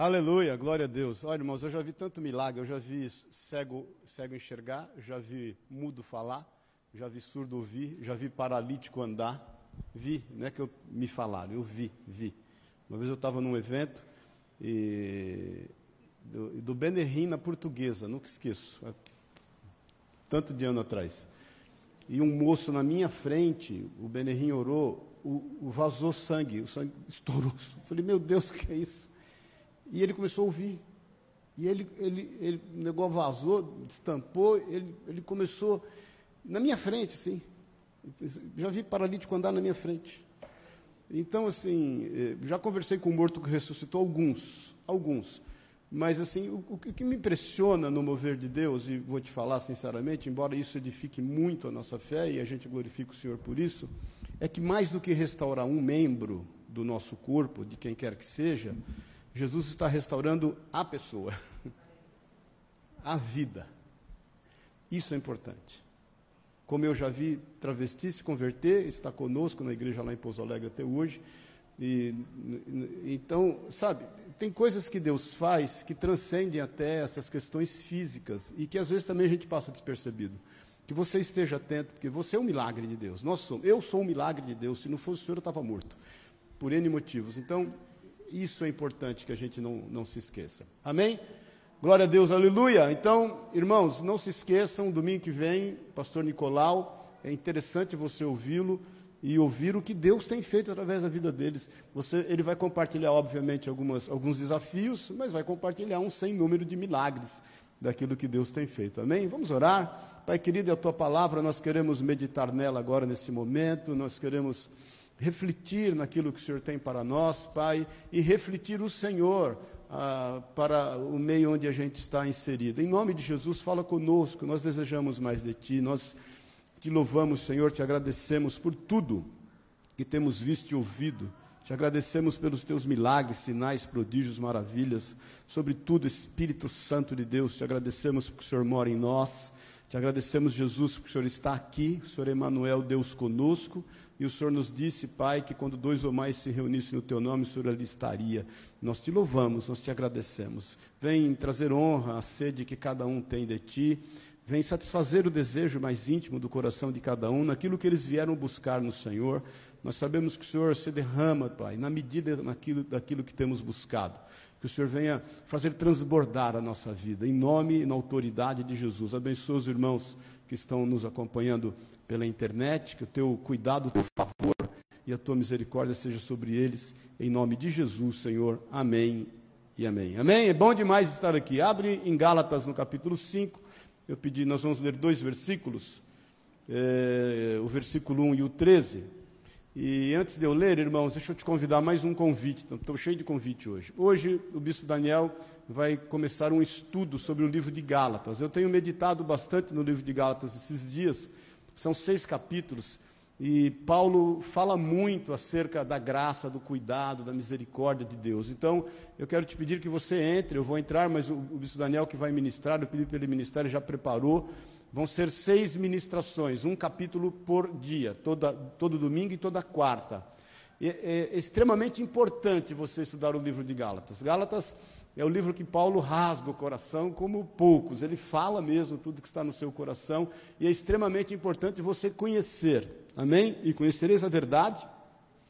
Aleluia, glória a Deus. Olha, irmãos, eu já vi tanto milagre, eu já vi cego, cego enxergar, já vi mudo falar, já vi surdo ouvir, já vi paralítico andar. Vi, não é que eu me falaram, eu vi, vi. Uma vez eu estava num evento e, do, do Benerrim na portuguesa, nunca esqueço, tanto de ano atrás. E um moço na minha frente, o Benerrim orou, o, o vazou sangue, o sangue estourou. Eu falei, meu Deus, o que é isso? E ele começou a ouvir. E ele, ele, ele, o negócio vazou, destampou, ele, ele começou na minha frente, assim. Já vi paralítico andar na minha frente. Então, assim, eh, já conversei com o morto que ressuscitou, alguns, alguns. Mas, assim, o, o que me impressiona no mover de Deus, e vou te falar sinceramente, embora isso edifique muito a nossa fé, e a gente glorifica o Senhor por isso, é que mais do que restaurar um membro do nosso corpo, de quem quer que seja, Jesus está restaurando a pessoa, a vida. Isso é importante. Como eu já vi travesti se converter, está conosco na igreja lá em Pouso Alegre até hoje. E, então, sabe, tem coisas que Deus faz que transcendem até essas questões físicas e que às vezes também a gente passa despercebido. Que você esteja atento, porque você é um milagre de Deus. Nós somos, eu sou um milagre de Deus. Se não fosse o Senhor, eu estava morto. Por N motivos. Então, isso é importante que a gente não, não se esqueça. Amém? Glória a Deus, aleluia. Então, irmãos, não se esqueçam, domingo que vem, pastor Nicolau, é interessante você ouvi-lo e ouvir o que Deus tem feito através da vida deles. Você, ele vai compartilhar, obviamente, algumas, alguns desafios, mas vai compartilhar um sem número de milagres daquilo que Deus tem feito. Amém? Vamos orar? Pai querido, é a tua palavra, nós queremos meditar nela agora, nesse momento, nós queremos refletir naquilo que o Senhor tem para nós, Pai, e refletir o Senhor ah, para o meio onde a gente está inserido. Em nome de Jesus, fala conosco, nós desejamos mais de Ti, nós te louvamos, Senhor, te agradecemos por tudo que temos visto e ouvido. Te agradecemos pelos teus milagres, sinais, prodígios, maravilhas. Sobretudo, Espírito Santo de Deus, te agradecemos porque o Senhor mora em nós. Te agradecemos, Jesus, porque o Senhor está aqui. O Senhor Emanuel, Deus conosco. E o Senhor nos disse, Pai, que quando dois ou mais se reunissem no teu nome, o Senhor ali estaria. Nós te louvamos, nós te agradecemos. Vem trazer honra à sede que cada um tem de ti. Vem satisfazer o desejo mais íntimo do coração de cada um, naquilo que eles vieram buscar no Senhor. Nós sabemos que o Senhor se derrama, Pai, na medida daquilo, daquilo que temos buscado. Que o Senhor venha fazer transbordar a nossa vida, em nome e na autoridade de Jesus. Abençoa os irmãos que estão nos acompanhando pela internet, que o teu cuidado, o teu favor e a tua misericórdia seja sobre eles, em nome de Jesus, Senhor. Amém e amém. Amém? É bom demais estar aqui. Abre em Gálatas no capítulo 5. Eu pedi, nós vamos ler dois versículos, é, o versículo 1 e o 13. E antes de eu ler, irmãos, deixa eu te convidar mais um convite. Estou cheio de convite hoje. Hoje, o bispo Daniel vai começar um estudo sobre o livro de Gálatas. Eu tenho meditado bastante no livro de Gálatas esses dias são seis capítulos, e Paulo fala muito acerca da graça, do cuidado, da misericórdia de Deus. Então, eu quero te pedir que você entre, eu vou entrar, mas o, o bispo Daniel que vai ministrar, eu pedi para ele ministrar, ele já preparou. Vão ser seis ministrações, um capítulo por dia, toda, todo domingo e toda quarta. É, é extremamente importante você estudar o livro de Gálatas. Gálatas é o livro que Paulo rasga o coração como poucos. Ele fala mesmo tudo que está no seu coração e é extremamente importante você conhecer. Amém? E conhecereis a verdade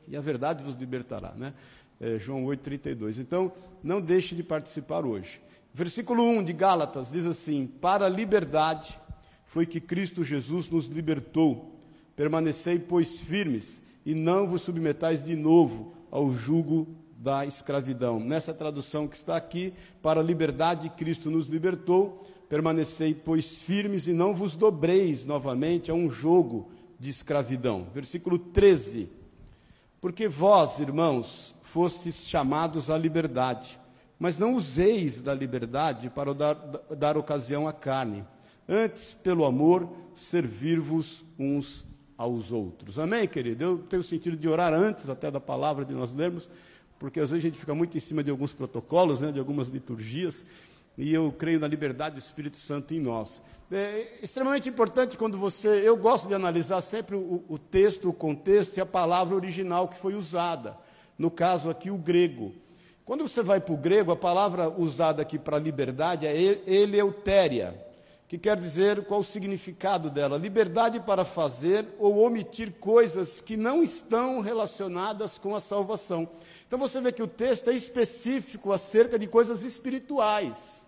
e a verdade vos libertará, né? É, João 8:32. Então, não deixe de participar hoje. Versículo 1 de Gálatas diz assim: "Para a liberdade foi que Cristo Jesus nos libertou. Permanecei, pois, firmes e não vos submetais de novo ao jugo da escravidão. Nessa tradução que está aqui, para a liberdade Cristo nos libertou, permanecei, pois, firmes e não vos dobreis novamente a um jogo de escravidão. Versículo 13. Porque vós, irmãos, fostes chamados à liberdade, mas não useis da liberdade para dar, dar ocasião à carne. Antes, pelo amor, servir-vos uns aos outros. Amém, querido? Eu tenho sentido de orar antes até da palavra de nós lermos, porque às vezes a gente fica muito em cima de alguns protocolos, né, de algumas liturgias, e eu creio na liberdade do Espírito Santo em nós. É extremamente importante quando você. Eu gosto de analisar sempre o, o texto, o contexto e a palavra original que foi usada. No caso aqui, o grego. Quando você vai para o grego, a palavra usada aqui para liberdade é eleutéria, que quer dizer qual o significado dela: liberdade para fazer ou omitir coisas que não estão relacionadas com a salvação. Então você vê que o texto é específico acerca de coisas espirituais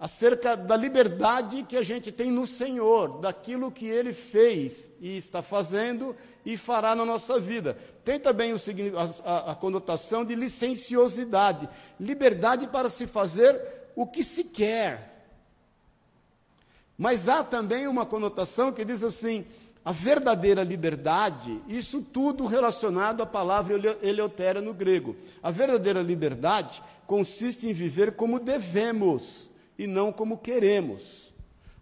acerca da liberdade que a gente tem no Senhor, daquilo que Ele fez e está fazendo e fará na nossa vida. Tem também o, a, a conotação de licenciosidade, liberdade para se fazer o que se quer. Mas há também uma conotação que diz assim: a verdadeira liberdade, isso tudo relacionado à palavra eleutéria no grego. A verdadeira liberdade consiste em viver como devemos e não como queremos.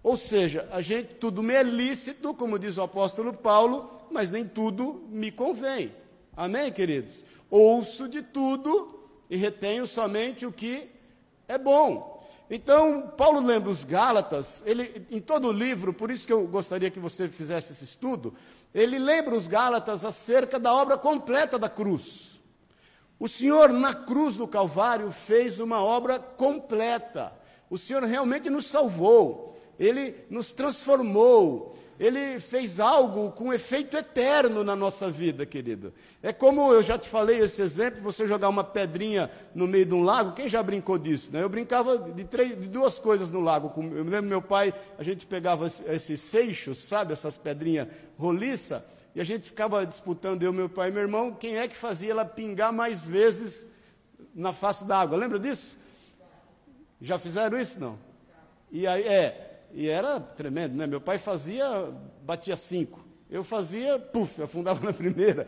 Ou seja, a gente tudo me é lícito, como diz o apóstolo Paulo, mas nem tudo me convém. Amém, queridos? Ouço de tudo e retenho somente o que é bom. Então, Paulo lembra os Gálatas, ele, em todo o livro, por isso que eu gostaria que você fizesse esse estudo, ele lembra os Gálatas acerca da obra completa da cruz. O Senhor, na cruz do Calvário, fez uma obra completa. O Senhor realmente nos salvou, Ele nos transformou, Ele fez algo com efeito eterno na nossa vida, querido. É como eu já te falei esse exemplo: você jogar uma pedrinha no meio de um lago. Quem já brincou disso? Né? Eu brincava de, três, de duas coisas no lago. Eu me lembro meu pai, a gente pegava esses seixos, sabe, essas pedrinhas roliça, e a gente ficava disputando, eu, meu pai e meu irmão, quem é que fazia ela pingar mais vezes na face da água. Lembra disso? Já fizeram isso? Não? E aí, é, e era tremendo, né? Meu pai fazia, batia cinco. Eu fazia, puf, afundava na primeira.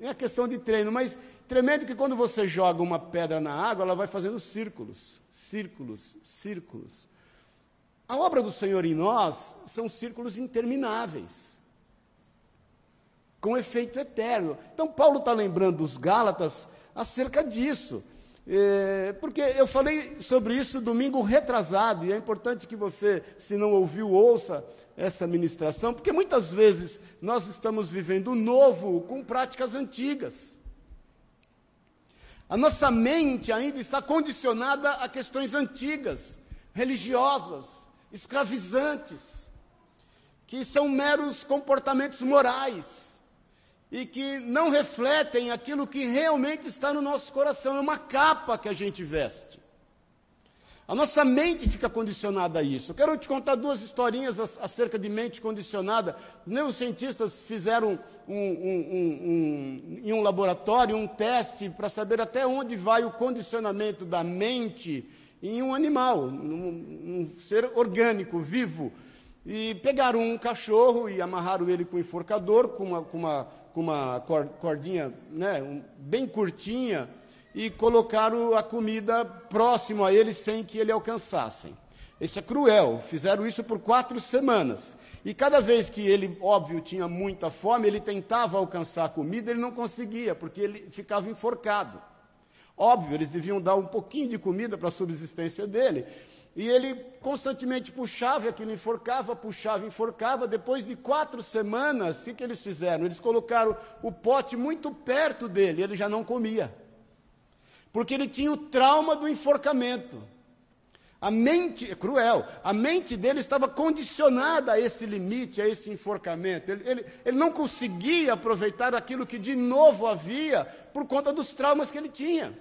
É questão de treino, mas tremendo que quando você joga uma pedra na água, ela vai fazendo círculos, círculos, círculos. A obra do Senhor em nós são círculos intermináveis, com efeito eterno. Então, Paulo está lembrando os Gálatas acerca disso. É, porque eu falei sobre isso domingo retrasado, e é importante que você, se não ouviu, ouça essa ministração, porque muitas vezes nós estamos vivendo o novo com práticas antigas. A nossa mente ainda está condicionada a questões antigas, religiosas, escravizantes, que são meros comportamentos morais e que não refletem aquilo que realmente está no nosso coração. É uma capa que a gente veste. A nossa mente fica condicionada a isso. Eu quero te contar duas historinhas acerca de mente condicionada. Neurocientistas fizeram um, um, um, em um laboratório um teste para saber até onde vai o condicionamento da mente em um animal, um, ser orgânico, vivo. E pegaram um cachorro e amarraram ele com um enforcador, com uma, com uma com uma cordinha né, bem curtinha e colocaram a comida próximo a ele sem que ele alcançassem. Isso é cruel. Fizeram isso por quatro semanas. E cada vez que ele, óbvio, tinha muita fome, ele tentava alcançar a comida, ele não conseguia, porque ele ficava enforcado. Óbvio, eles deviam dar um pouquinho de comida para a subsistência dele. E ele constantemente puxava, aquilo enforcava, puxava, enforcava. Depois de quatro semanas, o que eles fizeram? Eles colocaram o pote muito perto dele, ele já não comia. Porque ele tinha o trauma do enforcamento. A mente, é cruel, a mente dele estava condicionada a esse limite, a esse enforcamento. Ele, ele, ele não conseguia aproveitar aquilo que de novo havia por conta dos traumas que ele tinha.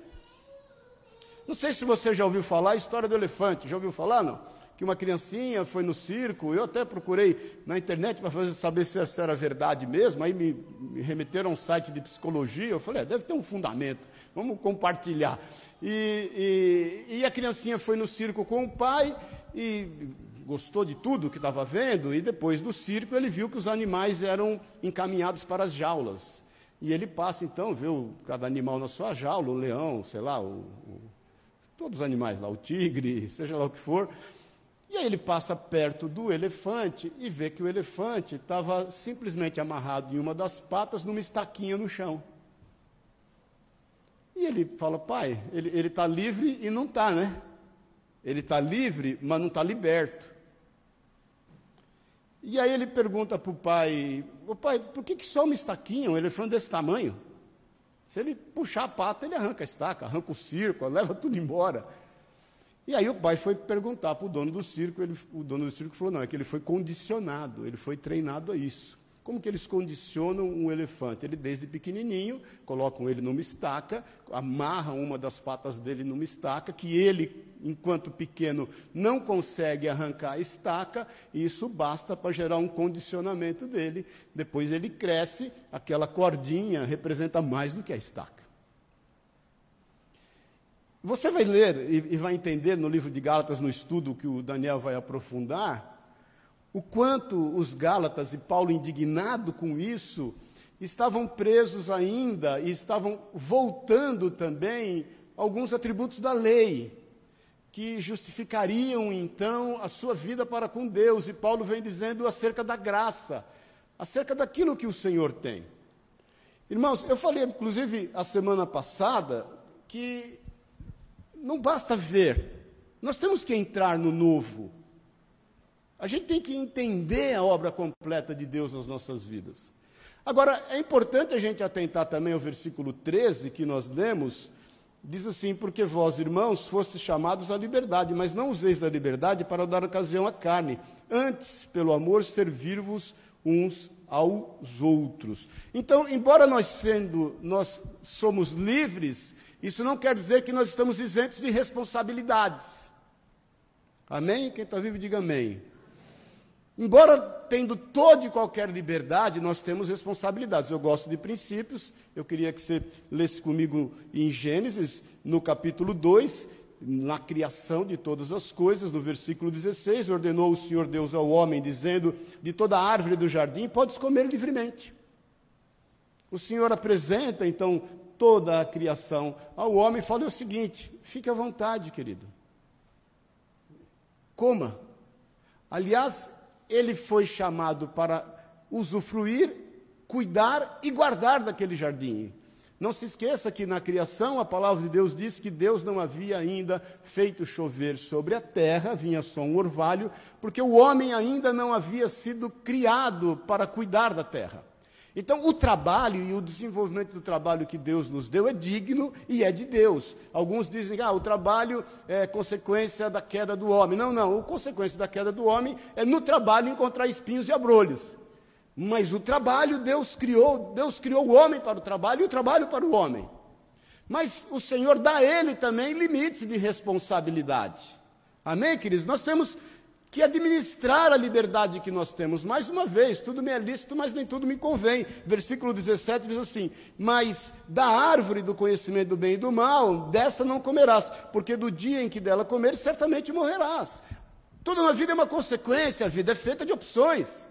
Não sei se você já ouviu falar a história do elefante. Já ouviu falar, não? Que uma criancinha foi no circo, eu até procurei na internet para saber se isso era verdade mesmo, aí me, me remeteram a um site de psicologia, eu falei, é, deve ter um fundamento, vamos compartilhar. E, e, e a criancinha foi no circo com o pai e gostou de tudo que estava vendo, e depois do circo ele viu que os animais eram encaminhados para as jaulas. E ele passa então, vê cada animal na sua jaula, o leão, sei lá, o, o todos os animais lá, o tigre, seja lá o que for. E aí ele passa perto do elefante e vê que o elefante estava simplesmente amarrado em uma das patas numa estaquinha no chão. E ele fala, pai, ele está livre e não está, né? Ele está livre, mas não está liberto. E aí ele pergunta para o pai, o pai, por que, que só uma estaquinha, um elefante desse tamanho? Se ele puxar a pata, ele arranca a estaca, arranca o circo, leva tudo embora. E aí o pai foi perguntar para o dono do circo, ele, o dono do circo falou, não, é que ele foi condicionado, ele foi treinado a isso. Como que eles condicionam um elefante? Ele, desde pequenininho, colocam ele numa estaca, amarram uma das patas dele numa estaca, que ele, enquanto pequeno, não consegue arrancar a estaca, e isso basta para gerar um condicionamento dele. Depois ele cresce, aquela cordinha representa mais do que a estaca. Você vai ler e vai entender no livro de Gálatas, no estudo que o Daniel vai aprofundar, o quanto os Gálatas e Paulo, indignado com isso, estavam presos ainda e estavam voltando também alguns atributos da lei, que justificariam então a sua vida para com Deus. E Paulo vem dizendo acerca da graça, acerca daquilo que o Senhor tem. Irmãos, eu falei inclusive a semana passada que não basta ver, nós temos que entrar no novo. A gente tem que entender a obra completa de Deus nas nossas vidas. Agora, é importante a gente atentar também ao versículo 13 que nós lemos, diz assim: Porque vós, irmãos, fostes chamados à liberdade, mas não useis da liberdade para dar ocasião à carne, antes, pelo amor, servir-vos uns aos outros. Então, embora nós sendo, nós somos livres, isso não quer dizer que nós estamos isentos de responsabilidades. Amém? Quem está vivo, diga amém. Embora tendo toda e qualquer liberdade, nós temos responsabilidades. Eu gosto de princípios, eu queria que você lesse comigo em Gênesis, no capítulo 2, na criação de todas as coisas, no versículo 16, ordenou o Senhor Deus ao homem, dizendo: De toda árvore do jardim podes comer livremente. O Senhor apresenta, então, toda a criação ao homem e fala o seguinte: fique à vontade, querido. Coma. Aliás, ele foi chamado para usufruir, cuidar e guardar daquele jardim. Não se esqueça que na criação a palavra de Deus diz que Deus não havia ainda feito chover sobre a terra, vinha só um orvalho, porque o homem ainda não havia sido criado para cuidar da terra. Então, o trabalho e o desenvolvimento do trabalho que Deus nos deu é digno e é de Deus. Alguns dizem que ah, o trabalho é consequência da queda do homem. Não, não. A consequência da queda do homem é no trabalho encontrar espinhos e abrolhos. Mas o trabalho Deus criou, Deus criou o homem para o trabalho e o trabalho para o homem. Mas o Senhor dá a ele também limites de responsabilidade. Amém, queridos? Nós temos que administrar a liberdade que nós temos. Mais uma vez, tudo me é lícito, mas nem tudo me convém. Versículo 17 diz assim: Mas da árvore do conhecimento do bem e do mal, dessa não comerás, porque do dia em que dela comeres, certamente morrerás. Tudo na vida é uma consequência, a vida é feita de opções.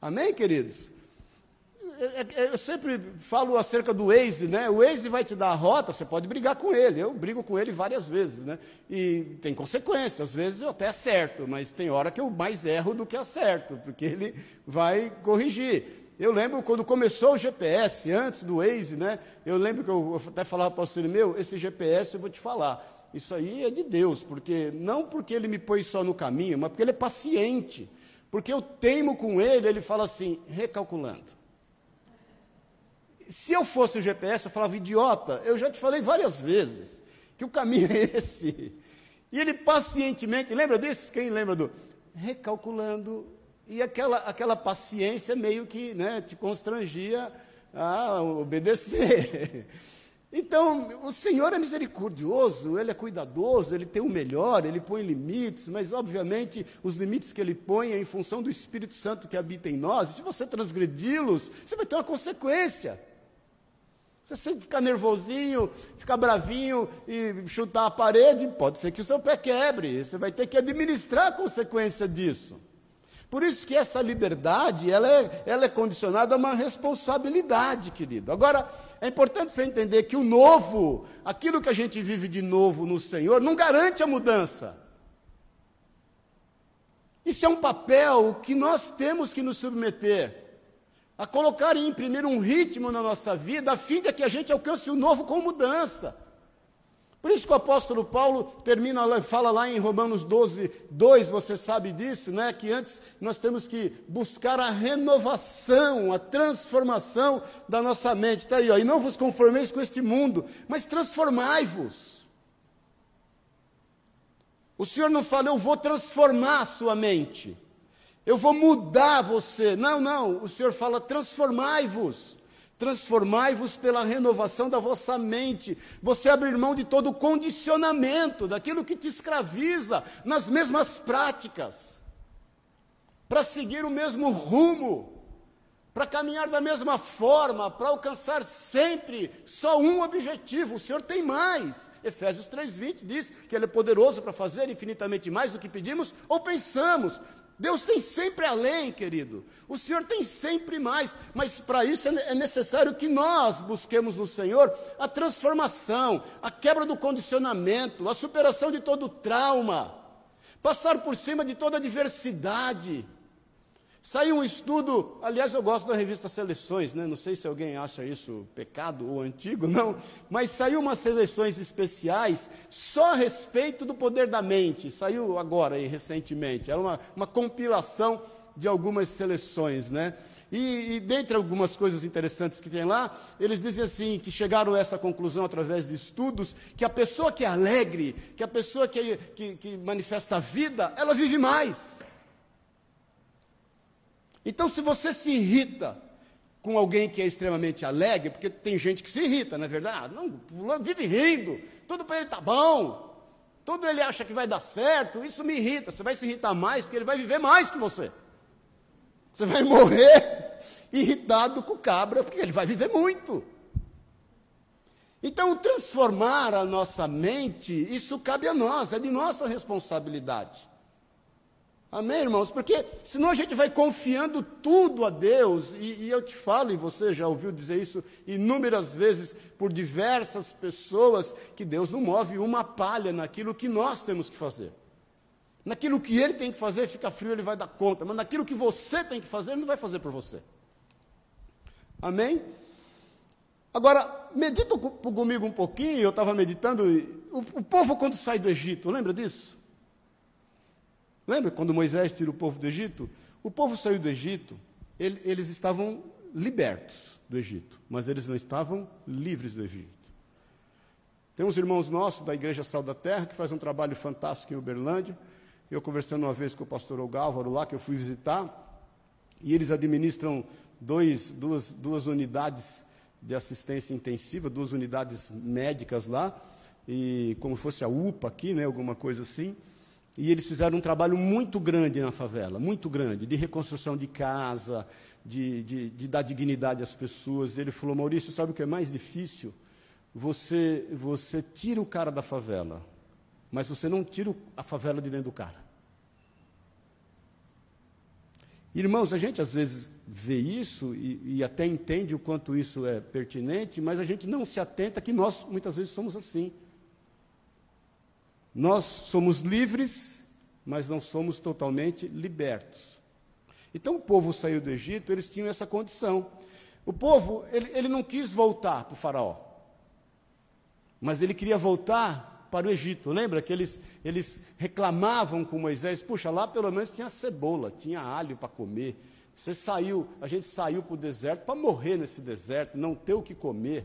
Amém, queridos? É, é, eu sempre falo acerca do Waze, né? O Waze vai te dar a rota, você pode brigar com ele. Eu brigo com ele várias vezes, né? E tem consequências. Às vezes eu até acerto, mas tem hora que eu mais erro do que acerto, porque ele vai corrigir. Eu lembro quando começou o GPS, antes do Waze, né? Eu lembro que eu até falava para o pastor meu, esse GPS eu vou te falar. Isso aí é de Deus, porque não porque ele me põe só no caminho, mas porque ele é paciente. Porque eu teimo com ele, ele fala assim, recalculando. Se eu fosse o GPS, eu falava, idiota, eu já te falei várias vezes que o caminho é esse. E ele pacientemente, lembra disso? Quem lembra do recalculando? E aquela, aquela paciência meio que né, te constrangia a obedecer. Então, o Senhor é misericordioso, Ele é cuidadoso, Ele tem o melhor, Ele põe limites, mas, obviamente, os limites que Ele põe é em função do Espírito Santo que habita em nós, e se você transgredi-los, você vai ter uma consequência. Você sempre ficar nervosinho, ficar bravinho e chutar a parede, pode ser que o seu pé quebre. Você vai ter que administrar a consequência disso. Por isso que essa liberdade, ela é, ela é condicionada a uma responsabilidade, querido. Agora, é importante você entender que o novo, aquilo que a gente vive de novo no Senhor, não garante a mudança. Isso é um papel que nós temos que nos submeter a colocar e imprimir um ritmo na nossa vida, a fim de que a gente alcance o novo com mudança. Por isso que o apóstolo Paulo termina, fala lá em Romanos 12, 2, você sabe disso, né? Que antes nós temos que buscar a renovação, a transformação da nossa mente. Está aí, ó, e não vos conformeis com este mundo, mas transformai-vos. O Senhor não fala, eu vou transformar a sua mente, eu vou mudar você. Não, não, o Senhor fala, transformai-vos. Transformai-vos pela renovação da vossa mente. Você abrir mão de todo o condicionamento, daquilo que te escraviza nas mesmas práticas, para seguir o mesmo rumo, para caminhar da mesma forma, para alcançar sempre só um objetivo. O Senhor tem mais. Efésios 3:20 diz que ele é poderoso para fazer infinitamente mais do que pedimos ou pensamos. Deus tem sempre além, querido. O Senhor tem sempre mais, mas para isso é, é necessário que nós busquemos no Senhor a transformação, a quebra do condicionamento, a superação de todo trauma, passar por cima de toda adversidade. Saiu um estudo, aliás, eu gosto da revista Seleções, né? não sei se alguém acha isso pecado ou antigo, não, mas saiu umas seleções especiais só a respeito do poder da mente, saiu agora, aí, recentemente, era uma, uma compilação de algumas seleções, né? E, e, dentre algumas coisas interessantes que tem lá, eles dizem assim, que chegaram a essa conclusão através de estudos, que a pessoa que é alegre, que a pessoa que, que, que manifesta a vida, ela vive mais. Então, se você se irrita com alguém que é extremamente alegre, porque tem gente que se irrita, não é verdade? Ah, não, vive rindo, tudo para ele está bom, tudo ele acha que vai dar certo, isso me irrita. Você vai se irritar mais porque ele vai viver mais que você. Você vai morrer irritado com o cabra, porque ele vai viver muito. Então, transformar a nossa mente, isso cabe a nós, é de nossa responsabilidade. Amém, irmãos? Porque senão a gente vai confiando tudo a Deus, e, e, eu te falo, e você já ouviu dizer isso inúmeras vezes por diversas pessoas, que Deus não move uma palha naquilo que nós temos que fazer. Naquilo que Ele tem que fazer, fica frio, Ele vai dar conta, mas naquilo que você tem que fazer, Ele não vai fazer por você. Amém? Agora, medita comigo um pouquinho, eu estava meditando, o, o povo quando sai do Egito, lembra disso? Lembra quando Moisés tira o povo do Egito? O povo saiu do Egito, ele, eles estavam libertos do Egito, mas eles não estavam livres do Egito. Tem uns irmãos nossos da Igreja Sal da Terra que faz um trabalho fantástico em Uberlândia. Eu conversando uma vez com o pastor Ogálvaro lá, que eu fui visitar, e eles administram dois, duas, duas unidades de assistência intensiva, duas unidades médicas lá, e como fosse a UPA aqui, né, alguma coisa assim. E eles fizeram um trabalho muito grande na favela, muito grande, de reconstrução de casa, de, de, de dar dignidade às pessoas. Ele falou, Maurício, sabe o que é mais difícil? Você, você tira o cara da favela, mas você não tira a favela de dentro do cara. Irmãos, a gente às vezes vê isso e, e, até entende o quanto isso é pertinente, mas a gente não se atenta que nós muitas vezes somos assim. Nós somos livres, mas não somos totalmente libertos. Então o povo saiu do Egito, eles tinham essa condição. O povo, ele, ele não quis voltar para o faraó, mas ele queria voltar para o Egito. Lembra que eles, eles reclamavam com Moisés, puxa, lá pelo menos tinha cebola, tinha alho para comer. Você saiu, a gente saiu para o deserto para morrer nesse deserto, não ter o que comer.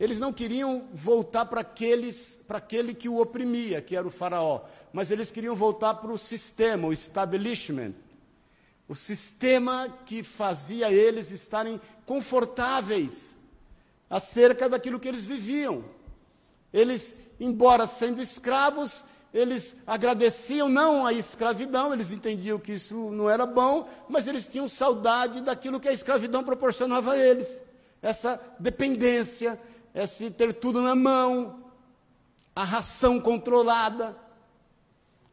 Eles não queriam voltar para aquele que o oprimia, que era o faraó, mas eles queriam voltar para o sistema, o establishment, o sistema que fazia eles estarem confortáveis acerca daquilo que eles viviam. Eles, embora sendo escravos, eles agradeciam não a escravidão, eles entendiam que isso não era bom, mas eles tinham saudade daquilo que a escravidão proporcionava a eles. Essa dependência, é se ter tudo na mão, a ração controlada,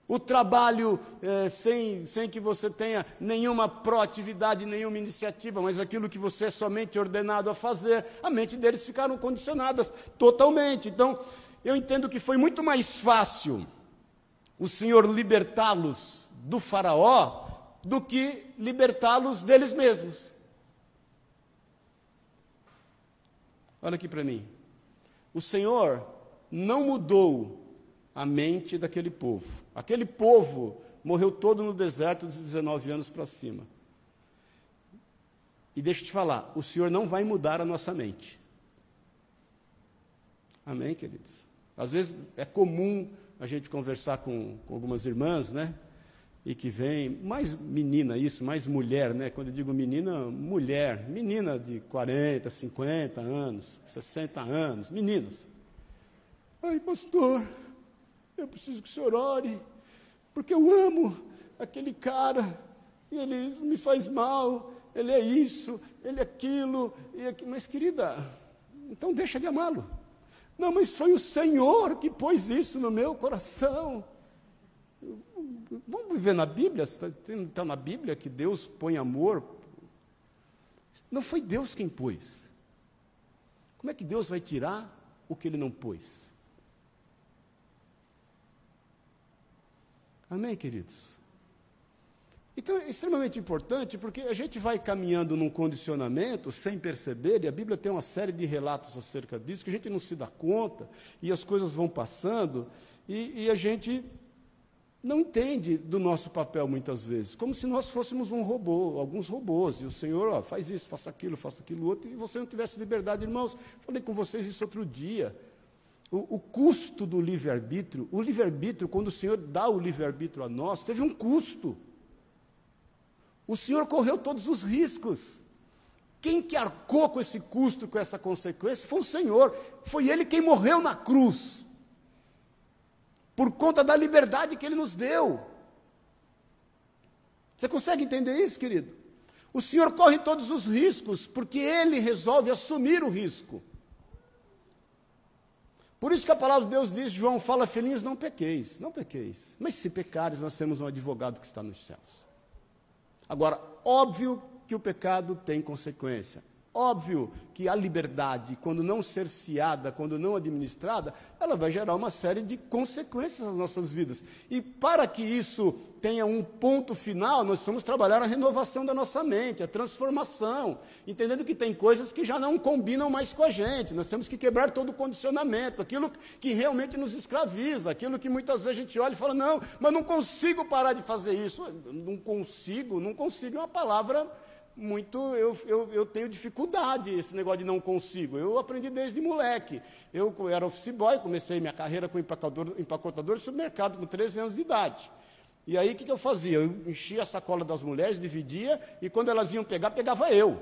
o trabalho é, sem, sem que você tenha nenhuma proatividade, nenhuma iniciativa, mas aquilo que você é somente ordenado a fazer, a mente deles ficaram condicionadas totalmente. Então, eu entendo que foi muito mais fácil o Senhor libertá-los do Faraó do que libertá-los deles mesmos. Olha aqui para mim. O Senhor não mudou a mente daquele povo. Aquele povo morreu todo no deserto dos 19 anos para cima. E deixa eu te falar, o Senhor não vai mudar a nossa mente. Amém, queridos? Às vezes é comum a gente conversar com, com algumas irmãs, né? E que vem, mais menina isso, mais mulher, né? Quando eu digo menina, mulher, menina de 40, 50 anos, 60 anos, meninas. Ai, pastor, eu preciso que o senhor ore, porque eu amo aquele cara, e ele me faz mal, ele é isso, ele é aquilo, e aqui. mas querida, então deixa de amá-lo. Não, mas foi o Senhor que pôs isso no meu coração. Vamos viver na Bíblia? Está, está na Bíblia que Deus põe amor? Não foi Deus quem pôs. Como é que Deus vai tirar o que ele não pôs? Amém, queridos? Então é extremamente importante porque a gente vai caminhando num condicionamento sem perceber, e a Bíblia tem uma série de relatos acerca disso, que a gente não se dá conta, e as coisas vão passando, e, e a gente não entende do nosso papel muitas vezes, como se nós fôssemos um robô, alguns robôs, e o Senhor ó, faz isso, faça aquilo, faça aquilo outro, e você não tivesse liberdade, irmãos. Falei com vocês isso outro dia. O, o custo do livre-arbítrio, o livre-arbítrio, quando o Senhor dá o livre-arbítrio a nós, teve um custo. O Senhor correu todos os riscos. Quem que arcou com esse custo, com essa consequência, foi o Senhor. Foi Ele quem morreu na cruz. Por conta da liberdade que Ele nos deu. Você consegue entender isso, querido? O Senhor corre todos os riscos, porque Ele resolve assumir o risco. Por isso que a palavra de Deus diz, João fala, filhinhos, não pequeis, não pequeis. Mas se pecares, nós temos um advogado que está nos céus. Agora, óbvio que o pecado tem consequência. Óbvio que a liberdade, quando não cerceada, quando não administrada, ela vai gerar uma série de consequências nas nossas vidas. E para que isso tenha um ponto final, nós vamos trabalhar a renovação da nossa mente, a transformação, entendendo que tem coisas que já não combinam mais com a gente. Nós temos que quebrar todo o condicionamento, aquilo que realmente nos escraviza, aquilo que muitas vezes a gente olha e fala: não, mas não consigo parar de fazer isso. Não consigo, não consigo é uma palavra muito, eu, eu, eu, tenho dificuldade esse negócio de não consigo. Eu aprendi desde moleque. Eu era office boy, comecei minha carreira como empacotador, empacotador de supermercado com 13 anos de idade. E aí o que, que eu fazia? Eu enchia a sacola das mulheres, dividia, e quando elas iam pegar, pegava eu.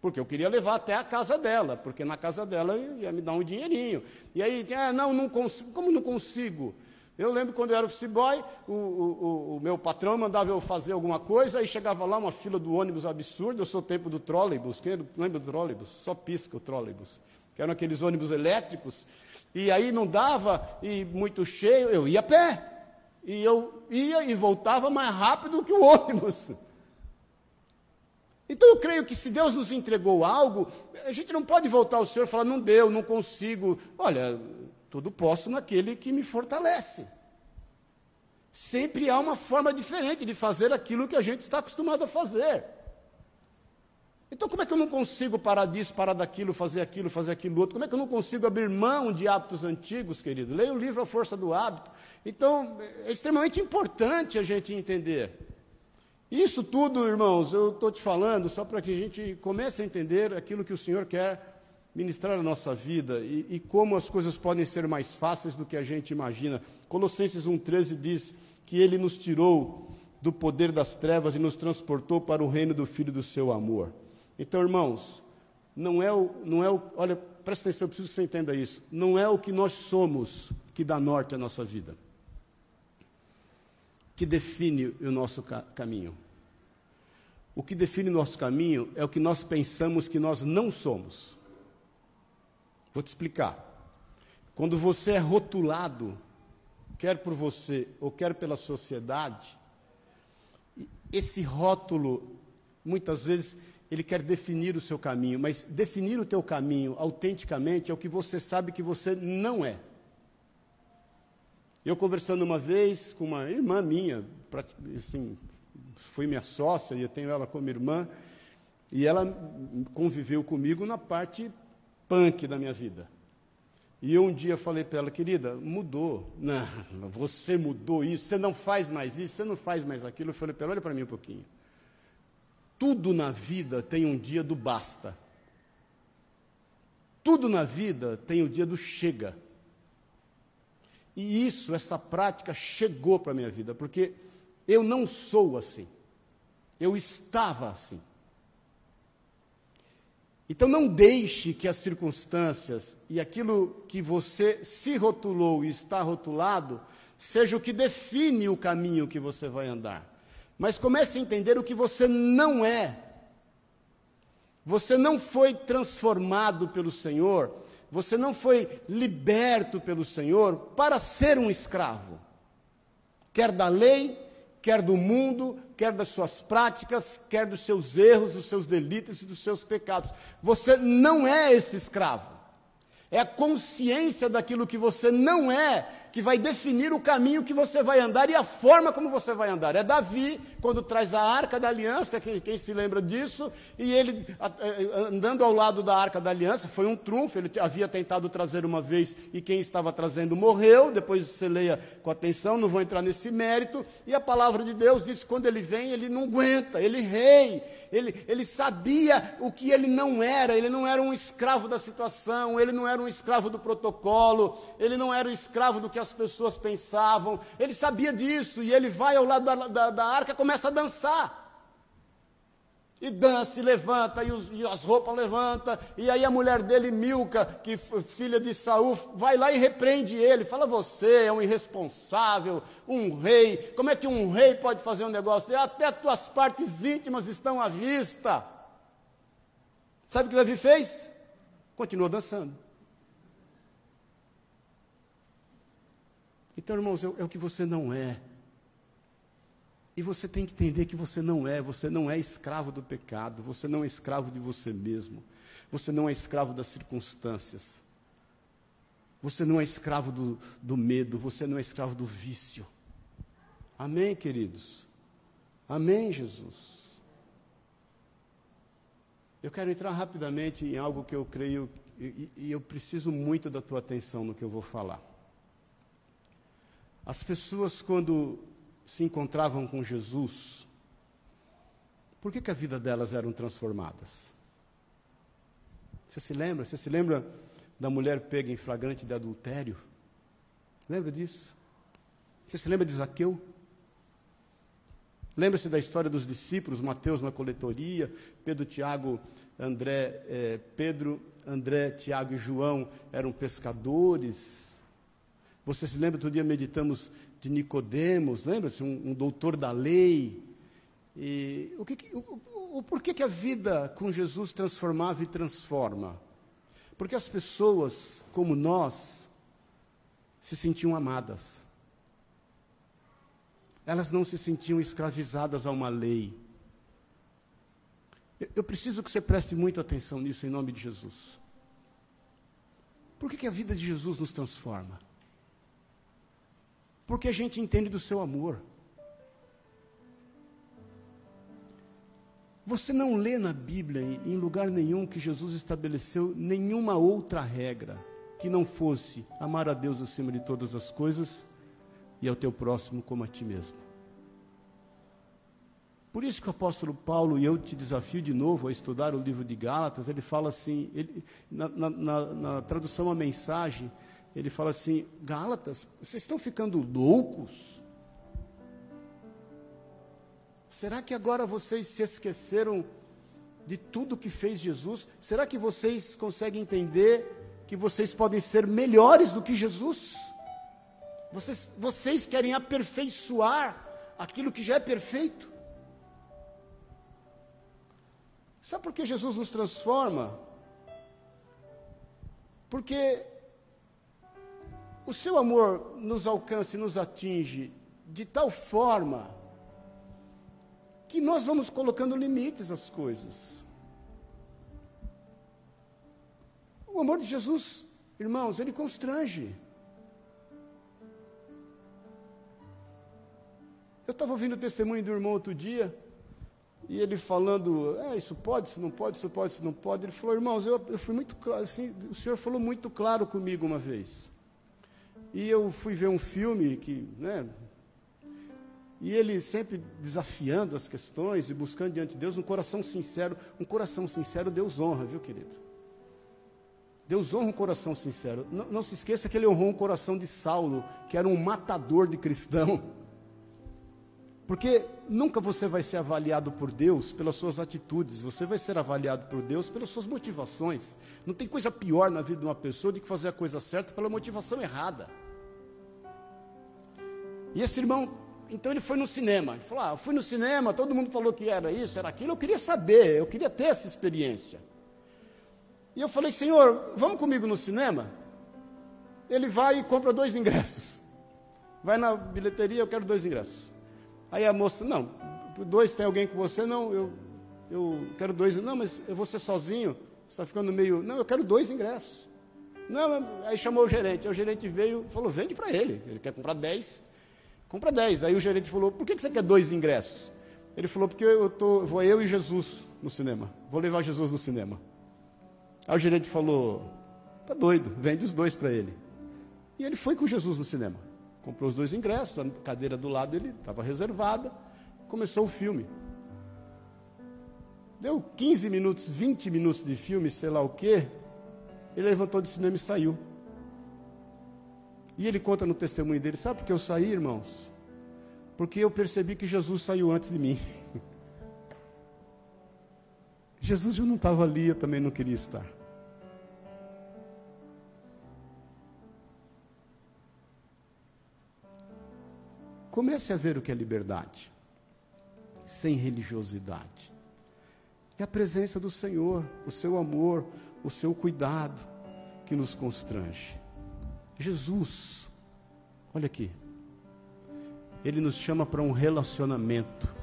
Porque eu queria levar até a casa dela, porque na casa dela ia me dar um dinheirinho. E aí, ah, não, não consigo. Como não consigo? Eu lembro quando eu era office boy, o, o, o, meu patrão mandava eu fazer alguma coisa, aí chegava lá uma fila do ônibus absurda, eu sou tempo do trolleybus, quem lembra do trolleybus? Só pisca o trolleybus, que eram aqueles ônibus elétricos, e aí não dava, e muito cheio, eu ia a pé, e eu ia e voltava mais rápido que o ônibus. Então eu creio que se Deus nos entregou algo, a gente não pode voltar ao Senhor e falar, não deu, não consigo. Olha, tudo posso naquele que me fortalece. Sempre há uma forma diferente de fazer aquilo que a gente está acostumado a fazer. Então, como é que eu não consigo parar disso, parar daquilo, fazer aquilo, fazer aquilo outro? Como é que eu não consigo abrir mão de hábitos antigos, querido? Leia o livro A Força do Hábito. Então, é extremamente importante a gente entender. Isso tudo, irmãos, eu estou te falando só para que a gente comece a entender aquilo que o Senhor quer ministrar a nossa vida e, e, como as coisas podem ser mais fáceis do que a gente imagina. Colossenses 1,13 diz que ele nos tirou do poder das trevas e nos transportou para o reino do Filho do seu amor. Então, irmãos, não é o, não é o, olha, presta atenção, eu preciso que você entenda isso. Não é o que nós somos que dá norte à nossa vida, que define o nosso ca caminho. O que define o nosso caminho é o que nós pensamos que nós não somos. Vou te explicar. Quando você é rotulado, quer por você ou quer pela sociedade, esse rótulo, muitas vezes, ele quer definir o seu caminho, mas definir o teu caminho autenticamente é o que você sabe que você não é. Eu conversando uma vez com uma irmã minha, assim, foi minha sócia e eu tenho ela como irmã, e ela conviveu comigo na parte punk da minha vida. E eu um dia falei para ela, querida, mudou. Não, você mudou isso, você não faz mais isso, você não faz mais aquilo. Eu falei para ela, olha para mim um pouquinho. Tudo na vida tem um dia do basta. Tudo na vida tem o dia do chega. E isso, essa prática chegou para a minha vida, porque eu não sou assim. Eu estava assim. Então não deixe que as circunstâncias e aquilo que você se rotulou e está rotulado seja o que define o caminho que você vai andar. Mas comece a entender o que você não é. Você não foi transformado pelo Senhor, você não foi liberto pelo Senhor para ser um escravo, quer da lei, quer do mundo, quer das suas práticas, quer dos seus erros, dos seus delitos e dos seus pecados. Você não é esse escravo. É a consciência daquilo que você não é que vai definir o caminho que você vai andar e a forma como você vai andar. É Davi, quando traz a arca da aliança, quem, quem se lembra disso, e ele andando ao lado da arca da aliança, foi um trunfo, ele havia tentado trazer uma vez e quem estava trazendo morreu, depois você leia com atenção, não vou entrar nesse mérito, e a palavra de Deus diz que quando ele vem, ele não aguenta, ele rei, ele, ele sabia o que ele não era, ele não era um escravo da situação, ele não era um escravo do protocolo, ele não era um escravo do que as pessoas pensavam, ele sabia disso, e ele vai ao lado da, da, da arca e começa a dançar. E dança, e levanta, e, os, e, as roupas levanta, e aí a mulher dele, Milca, que filha de Saul, vai lá e repreende ele, fala, você é um irresponsável, um rei, como é que um rei pode fazer um negócio? Até tuas partes íntimas estão à vista. Sabe o que Davi fez? Continuou dançando. Então, irmãos, é, é o que você não é. E você tem que entender que você não é, você não é escravo do pecado, você não é escravo de você mesmo, você não é escravo das circunstâncias, você não é escravo do, do medo, você não é escravo do vício. Amém, queridos? Amém, Jesus? Eu quero entrar rapidamente em algo que eu creio, e, e eu preciso muito da tua atenção no que eu vou falar. As pessoas, quando se encontravam com Jesus, por que, que a vida delas eram transformadas? Você se lembra? Você se lembra da mulher pega em flagrante de adultério? Lembra disso? Você se lembra de Zaqueu? Lembra-se da história dos discípulos, Mateus na coletoria, Pedro, Tiago, André, eh, Pedro, André, Tiago e João eram pescadores. Você se lembra, outro dia meditamos de Nicodemos, lembra-se, um, um, doutor da lei. E o, que, o, o, porquê que a vida com Jesus transformava e transforma? Porque as pessoas, como nós, se sentiam amadas. Elas não se sentiam escravizadas a uma lei. Eu, eu preciso que você preste muita atenção nisso em nome de Jesus. Por que, que a vida de Jesus nos transforma? Porque a gente entende do seu amor. Você não lê na Bíblia, em lugar nenhum, que Jesus estabeleceu nenhuma outra regra que não fosse amar a Deus acima de todas as coisas e ao teu próximo como a ti mesmo. Por isso que o apóstolo Paulo, e eu te desafio de novo a estudar o livro de Gálatas, ele fala assim, ele, na, na, na, na tradução a mensagem, ele fala assim: Gálatas, vocês estão ficando loucos? Será que agora vocês se esqueceram de tudo que fez Jesus? Será que vocês conseguem entender que vocês podem ser melhores do que Jesus? Vocês, vocês querem aperfeiçoar aquilo que já é perfeito? Sabe por que Jesus nos transforma? Porque o seu amor nos alcança e nos atinge de tal forma que nós vamos colocando limites às coisas. O amor de Jesus, irmãos, ele constrange. Eu estava ouvindo o testemunho do irmão outro dia, E ele falando, é, isso pode, isso não pode, isso pode, isso não pode. Ele falou, irmãos, eu, eu fui muito claro, assim, o senhor falou muito claro comigo uma vez. E eu fui ver um filme que, né, e ele sempre desafiando as questões e buscando diante de Deus um coração sincero. Um coração sincero Deus honra, viu, querido? Deus honra um coração sincero. Não, não se esqueça que ele honrou um coração de Saulo, que era um matador de cristão. Porque nunca você vai ser avaliado por Deus pelas suas atitudes, você vai ser avaliado por Deus pelas suas motivações. Não tem coisa pior na vida de uma pessoa do que fazer a coisa certa pela motivação errada. E esse irmão, então ele foi no cinema. Ele falou: ah, fui no cinema, todo mundo falou que era isso, era aquilo. Eu queria saber, eu queria ter essa experiência. E eu falei: Senhor, vamos comigo no cinema? Ele vai e compra dois ingressos. Vai na bilheteria, eu quero dois ingressos. Aí a moça, não, dois tem alguém com você? Não, eu, eu quero dois. Não, mas eu vou ser sozinho. Você está ficando meio. Não, eu quero dois ingressos. Não, aí chamou o gerente. Aí o gerente veio e falou: vende para ele. Ele quer comprar dez. Compra dez. Aí o gerente falou: por que você quer dois ingressos? Ele falou: porque eu tô, vou eu e Jesus no cinema. Vou levar Jesus no cinema. Aí o gerente falou: tá doido, vende os dois para ele. E ele foi com Jesus no cinema. Comprou os dois ingressos, a cadeira do lado dele estava reservada. Começou o filme. Deu 15 minutos, 20 minutos de filme, sei lá o quê. Ele levantou do cinema e saiu. E ele conta no testemunho dele: Sabe por que eu saí, irmãos? Porque eu percebi que Jesus saiu antes de mim. Jesus já não estava ali, eu também não queria estar. Comece a ver o que é liberdade, sem religiosidade. E a presença do Senhor, o seu amor, o seu cuidado, que nos constrange. Jesus, olha aqui, ele nos chama para um relacionamento.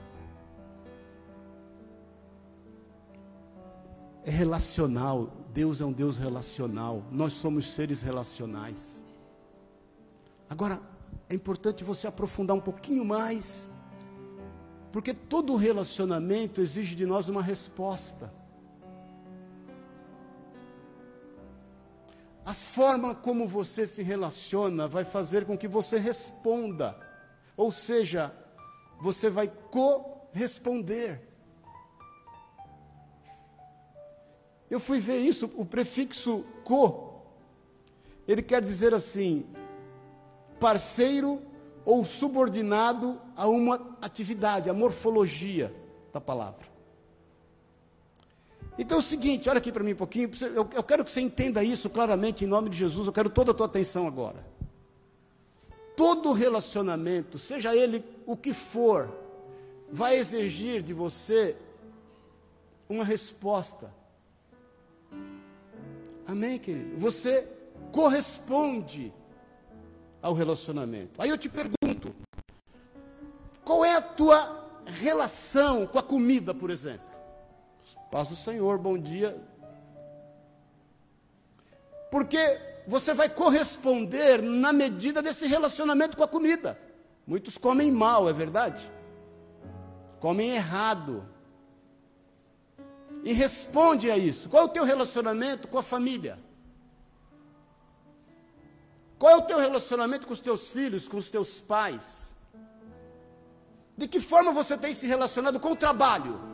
É relacional, Deus é um Deus relacional, nós somos seres relacionais. Agora, é importante você aprofundar um pouquinho mais, porque todo relacionamento exige de nós uma resposta. A forma como você se relaciona vai fazer com que você responda, ou seja, você vai corresponder. Eu fui ver isso, o prefixo co, ele quer dizer assim: parceiro ou subordinado a uma atividade, a morfologia da palavra. Então é o seguinte, olha aqui para mim um pouquinho, eu, eu quero que você entenda isso claramente em nome de Jesus, eu quero toda a tua atenção agora. Todo relacionamento, seja ele o que for, vai exigir de você uma resposta. Amém, querido? Você corresponde ao relacionamento. Aí eu te pergunto: qual é a tua relação com a comida, por exemplo? Paz do Senhor, bom dia. Porque você vai corresponder na medida desse relacionamento com a comida. Muitos comem mal, é verdade? Comem errado. E responde a isso. Qual é o teu relacionamento com a família? Qual é o teu relacionamento com os teus filhos, com os teus pais? De que forma você tem se relacionado com o trabalho?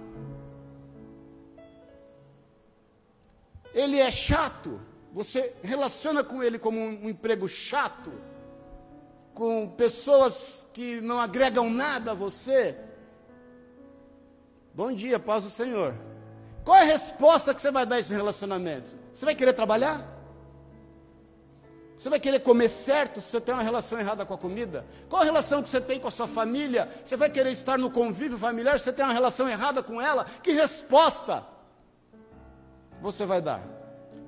Ele é chato? Você relaciona com ele como um emprego chato? Com pessoas que não agregam nada a você? Bom dia, paz do Senhor. Qual é a resposta que você vai dar a esse relacionamento? Você vai querer trabalhar? Você vai querer comer certo se você tem uma relação errada com a comida? Qual a relação que você tem com a sua família? Você vai querer estar no convívio familiar se você tem uma relação errada com ela? Que resposta você vai dar?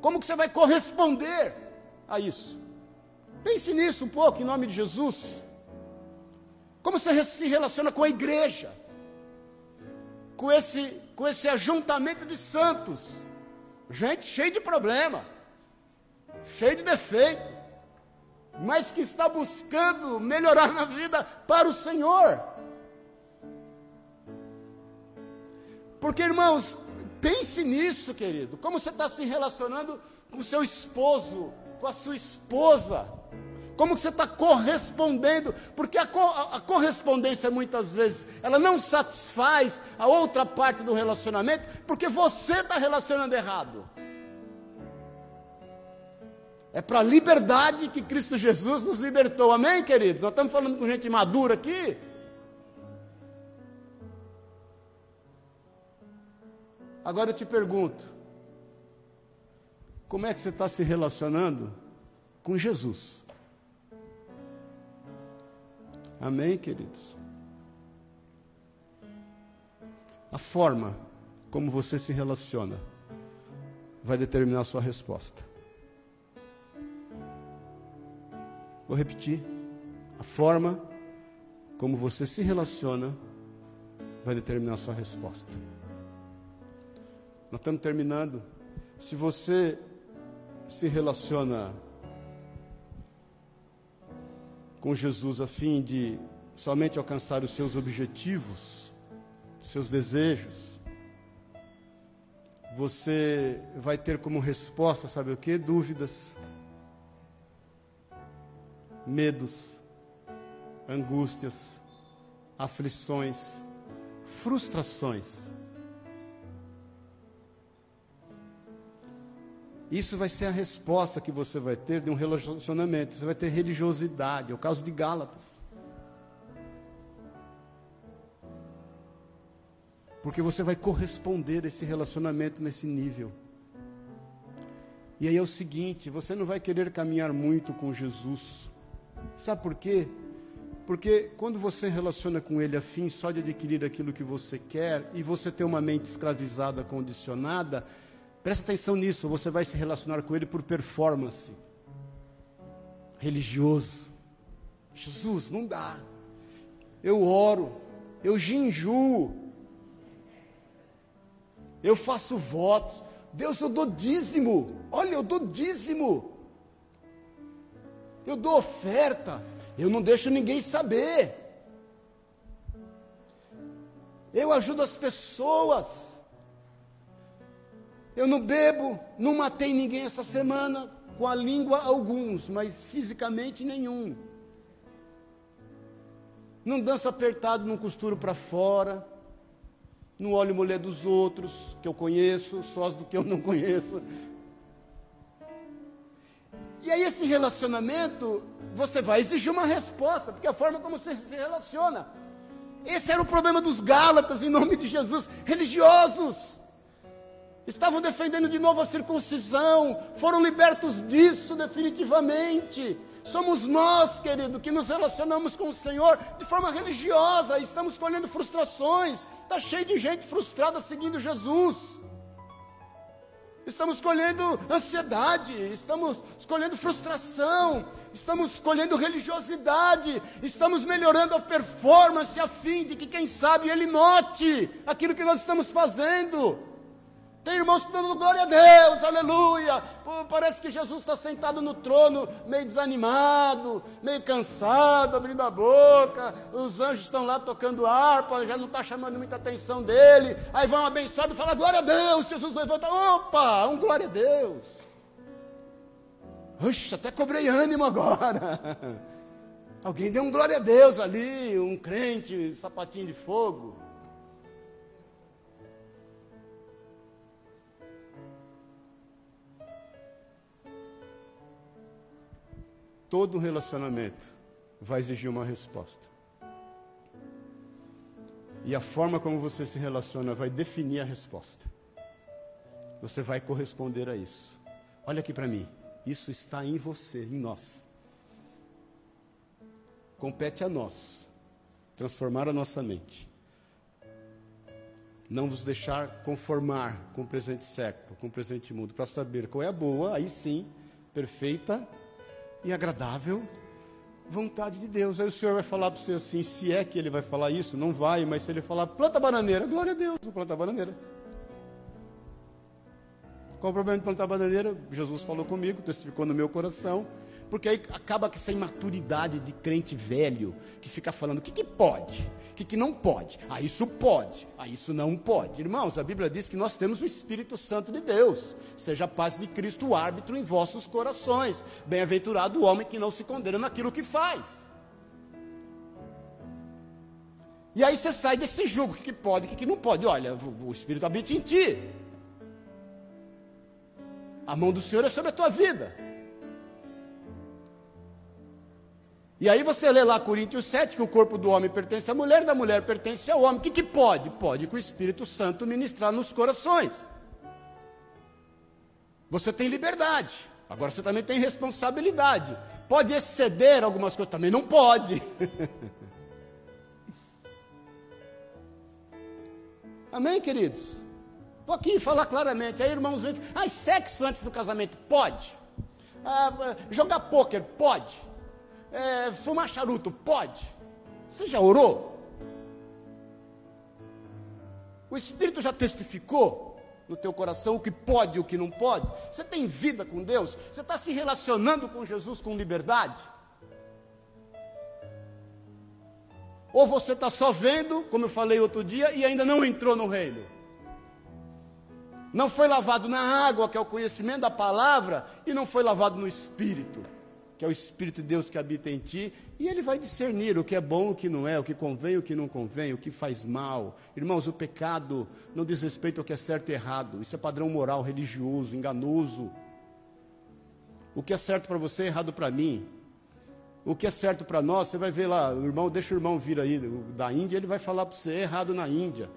Como que você vai corresponder a isso? Pense nisso um pouco, em nome de Jesus. Como você se relaciona com a igreja? Com esse, com esse ajuntamento de santos? Gente cheia de problema, cheia de defeito mas que está buscando melhorar na vida para o Senhor. Porque, irmãos, pense nisso, querido. Como você está se relacionando com seu esposo, com a sua esposa? Como que você está correspondendo? Porque a, a, a, correspondência muitas vezes ela não satisfaz a outra parte do relacionamento, porque você está relacionando errado. É para a liberdade que Cristo Jesus nos libertou. Amém, queridos? Nós estamos falando com gente madura aqui. Agora eu te pergunto: como é que você está se relacionando com Jesus? Amém, queridos? A forma como você se relaciona vai determinar a sua resposta. Vou repetir. A forma como você se relaciona vai determinar a sua resposta. Nós estamos terminando. Se você se relaciona com Jesus a fim de somente alcançar os seus objetivos, seus desejos, você vai ter como resposta, sabe o que? Dúvidas medos, angústias, aflições, frustrações. Isso vai ser a resposta que você vai ter de um relacionamento. Você vai ter religiosidade, é o caso de Gálatas. Porque você vai corresponder a esse relacionamento nesse nível. E aí é o seguinte: você não vai querer caminhar muito com Jesus. Sabe por quê? Porque quando você relaciona com ele a fim só de adquirir aquilo que você quer e você tem uma mente escravizada, condicionada, presta atenção nisso, você vai se relacionar com ele por performance. Religioso. Jesus, não dá. Eu oro, eu ginjuo, eu faço votos. Deus, eu dou dízimo. Olha, eu dou dízimo eu dou oferta, eu não deixo ninguém saber. Eu ajudo as pessoas. Eu não bebo, não matei ninguém essa semana, com a língua alguns, mas fisicamente nenhum. Não danço apertado, não costuro para fora. Não olho mulher dos outros, que eu conheço, só as do que eu não conheço. E aí esse relacionamento, você vai exigir uma resposta, porque a forma como você se relaciona. Esse era o problema dos Gálatas, em nome de Jesus, religiosos. Estavam defendendo de novo a circuncisão, foram libertos disso definitivamente. Somos nós, querido, que nos relacionamos com o Senhor de forma religiosa, estamos colhendo frustrações. Está cheio de gente frustrada seguindo Jesus. Estamos escolhendo ansiedade, estamos escolhendo frustração, estamos escolhendo religiosidade, estamos melhorando a performance a fim de que, quem sabe, ele note aquilo que nós estamos fazendo. Tem irmãos que dando glória a Deus, aleluia. Pô, parece que Jesus está sentado no trono, meio desanimado, meio cansado, abrindo a boca. Os anjos estão lá tocando harpa, já não está chamando muita atenção dele. Aí vão abençoado e falam glória a Deus. Jesus levanta, opa, um glória a Deus. Oxe, até cobrei ânimo agora. Alguém deu um glória a Deus ali, um crente, sapatinho de fogo. Todo relacionamento vai exigir uma resposta. E a forma como você se relaciona vai definir a resposta. Você vai corresponder a isso. Olha aqui para mim. Isso está em você, em nós. Compete a nós transformar a nossa mente. Não nos deixar conformar com o presente século, com o presente mundo, para saber qual é a boa, aí sim, perfeita e agradável vontade de Deus. Aí o Senhor vai falar para você assim, se é que ele vai falar isso, não vai, mas se ele falar planta bananeira, glória a Deus, vou plantar bananeira. Qual o problema de plantar bananeira? Jesus falou comigo, testificou no meu coração. Porque aí acaba com essa imaturidade de crente velho, que fica falando o que, que pode, que, que não pode. Ah, isso pode, ah, isso não pode. Irmãos, a Bíblia diz que nós temos o Espírito Santo de Deus. Seja a paz de Cristo o árbitro em vossos corações. Bem-aventurado o homem que não se condena naquilo que faz. E aí você sai desse jogo, o que, pode, o que, que não pode. Olha, o Espírito habita em ti. A mão do Senhor é sobre a tua vida. E aí você lê lá Coríntios 7, que o corpo do homem pertence à mulher, da mulher pertence ao homem. O que, que pode? Pode que o Espírito Santo ministrar nos corações. Você tem liberdade. Agora você também tem responsabilidade. Pode exceder algumas coisas? Também não pode. Amém, queridos? Estou aqui falar claramente. Aí, irmãos, vem. Ah, sexo antes do casamento? Pode. Ah, jogar pôquer? Pode. É, fumar charuto? Pode. Você já orou? O Espírito já testificou no teu coração o que pode e o que não pode? Você tem vida com Deus? Você está se relacionando com Jesus com liberdade? Ou você está só vendo, como eu falei outro dia, e ainda não entrou no reino? Não foi lavado na água, que é o conhecimento da palavra, e não foi lavado no Espírito, que é o Espírito de Deus que habita em ti, e ele vai discernir o que é bom, o que não é, o que convém, o que não convém, o que faz mal. Irmãos, o pecado não diz respeito ao que é certo e errado, isso é padrão moral, religioso, enganoso. O que é certo para você é errado para mim o que é certo para nós, você vai ver lá, o irmão, deixa o irmão vir aí da Índia, ele vai falar para você, é errado na Índia.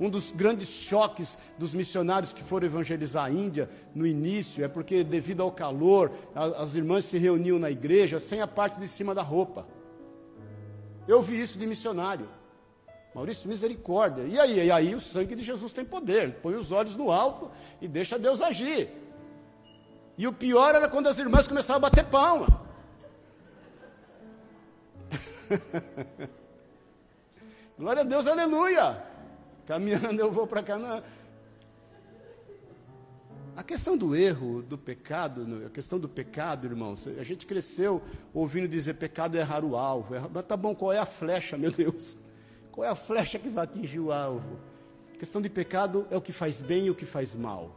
Um dos grandes choques dos missionários que foram evangelizar a Índia no início é porque, devido ao calor, as irmãs se reuniam na igreja sem a parte de cima da roupa. Eu vi isso de missionário. Maurício, misericórdia. E aí? E aí o sangue de Jesus tem poder. Põe os olhos no alto e deixa Deus agir. E o pior era quando as irmãs começavam a bater palma. Glória a Deus, aleluia. Caminhando eu vou para Canaã. A questão do erro, do pecado, a questão do pecado, irmãos, a gente cresceu ouvindo dizer pecado é errar o alvo. Mas tá bom, qual é a flecha, meu Deus? Qual é a flecha que vai atingir o alvo? A questão de pecado é o que faz bem e o que faz mal.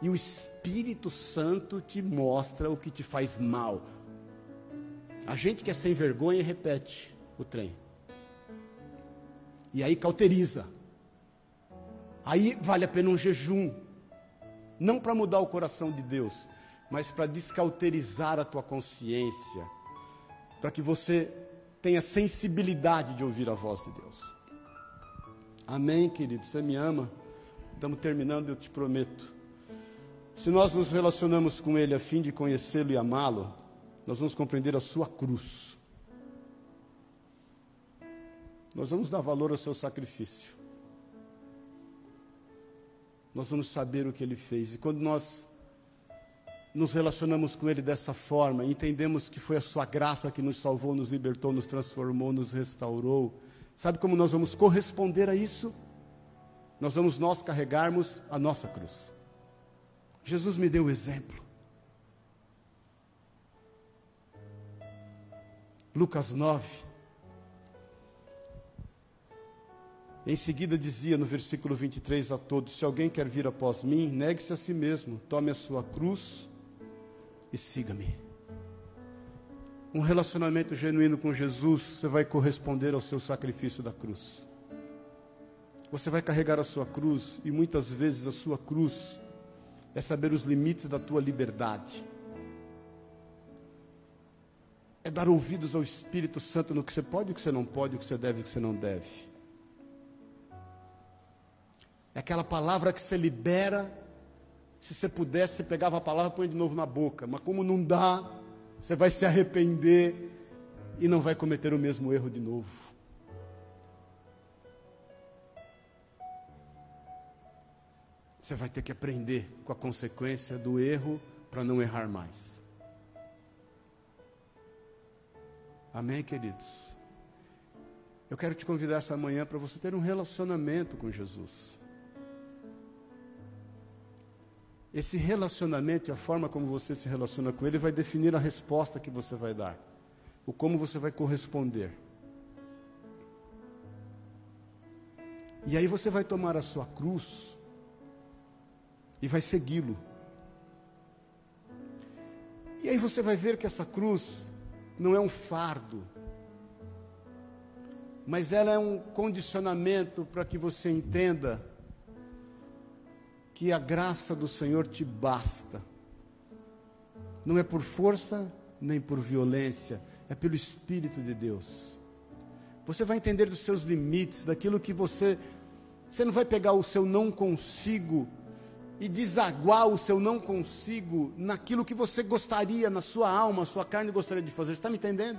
E o Espírito Santo te mostra o que te faz mal, a gente que é sem vergonha repete o trem. E aí cauteriza. Aí vale a pena um jejum. Não para mudar o coração de Deus, mas para descauterizar a tua consciência. Para que você tenha sensibilidade de ouvir a voz de Deus. Amém, querido? Você me ama? Estamos terminando, eu te prometo. Se nós nos relacionamos com Ele a fim de conhecê-lo e amá-lo, nós vamos compreender a sua cruz. Nós vamos dar valor ao seu sacrifício. Nós vamos saber o que ele fez. E quando nós nos relacionamos com ele dessa forma, entendemos que foi a sua graça que nos salvou, nos libertou, nos transformou, nos restaurou. Sabe como nós vamos corresponder a isso? Nós vamos nós carregarmos a nossa cruz. Jesus me deu o exemplo. Lucas 9. Em seguida dizia no versículo 23 a todos: Se alguém quer vir após mim, negue-se a si mesmo, tome a sua cruz e siga-me. Um relacionamento genuíno com Jesus, você vai corresponder ao seu sacrifício da cruz. Você vai carregar a sua cruz, e muitas vezes a sua cruz é saber os limites da tua liberdade é dar ouvidos ao Espírito Santo no que você pode, o que você não pode, o que você deve e o que você não deve. É aquela palavra que você libera. Se você pudesse, você pegava a palavra e põe de novo na boca. Mas como não dá, você vai se arrepender e não vai cometer o mesmo erro de novo. Você vai ter que aprender com a consequência do erro para não errar mais. Amém, queridos? Eu quero te convidar essa manhã para você ter um relacionamento com Jesus. Esse relacionamento e a forma como você se relaciona com ele vai definir a resposta que você vai dar, o como você vai corresponder. E aí você vai tomar a sua cruz e vai segui-lo. E aí você vai ver que essa cruz não é um fardo, mas ela é um condicionamento para que você entenda que a graça do Senhor te basta. Não é por força nem por violência, é pelo Espírito de Deus. Você vai entender dos seus limites, daquilo que você. Você não vai pegar o seu não consigo e desaguar o seu não consigo naquilo que você gostaria, na sua alma, sua carne gostaria de fazer. Está me entendendo?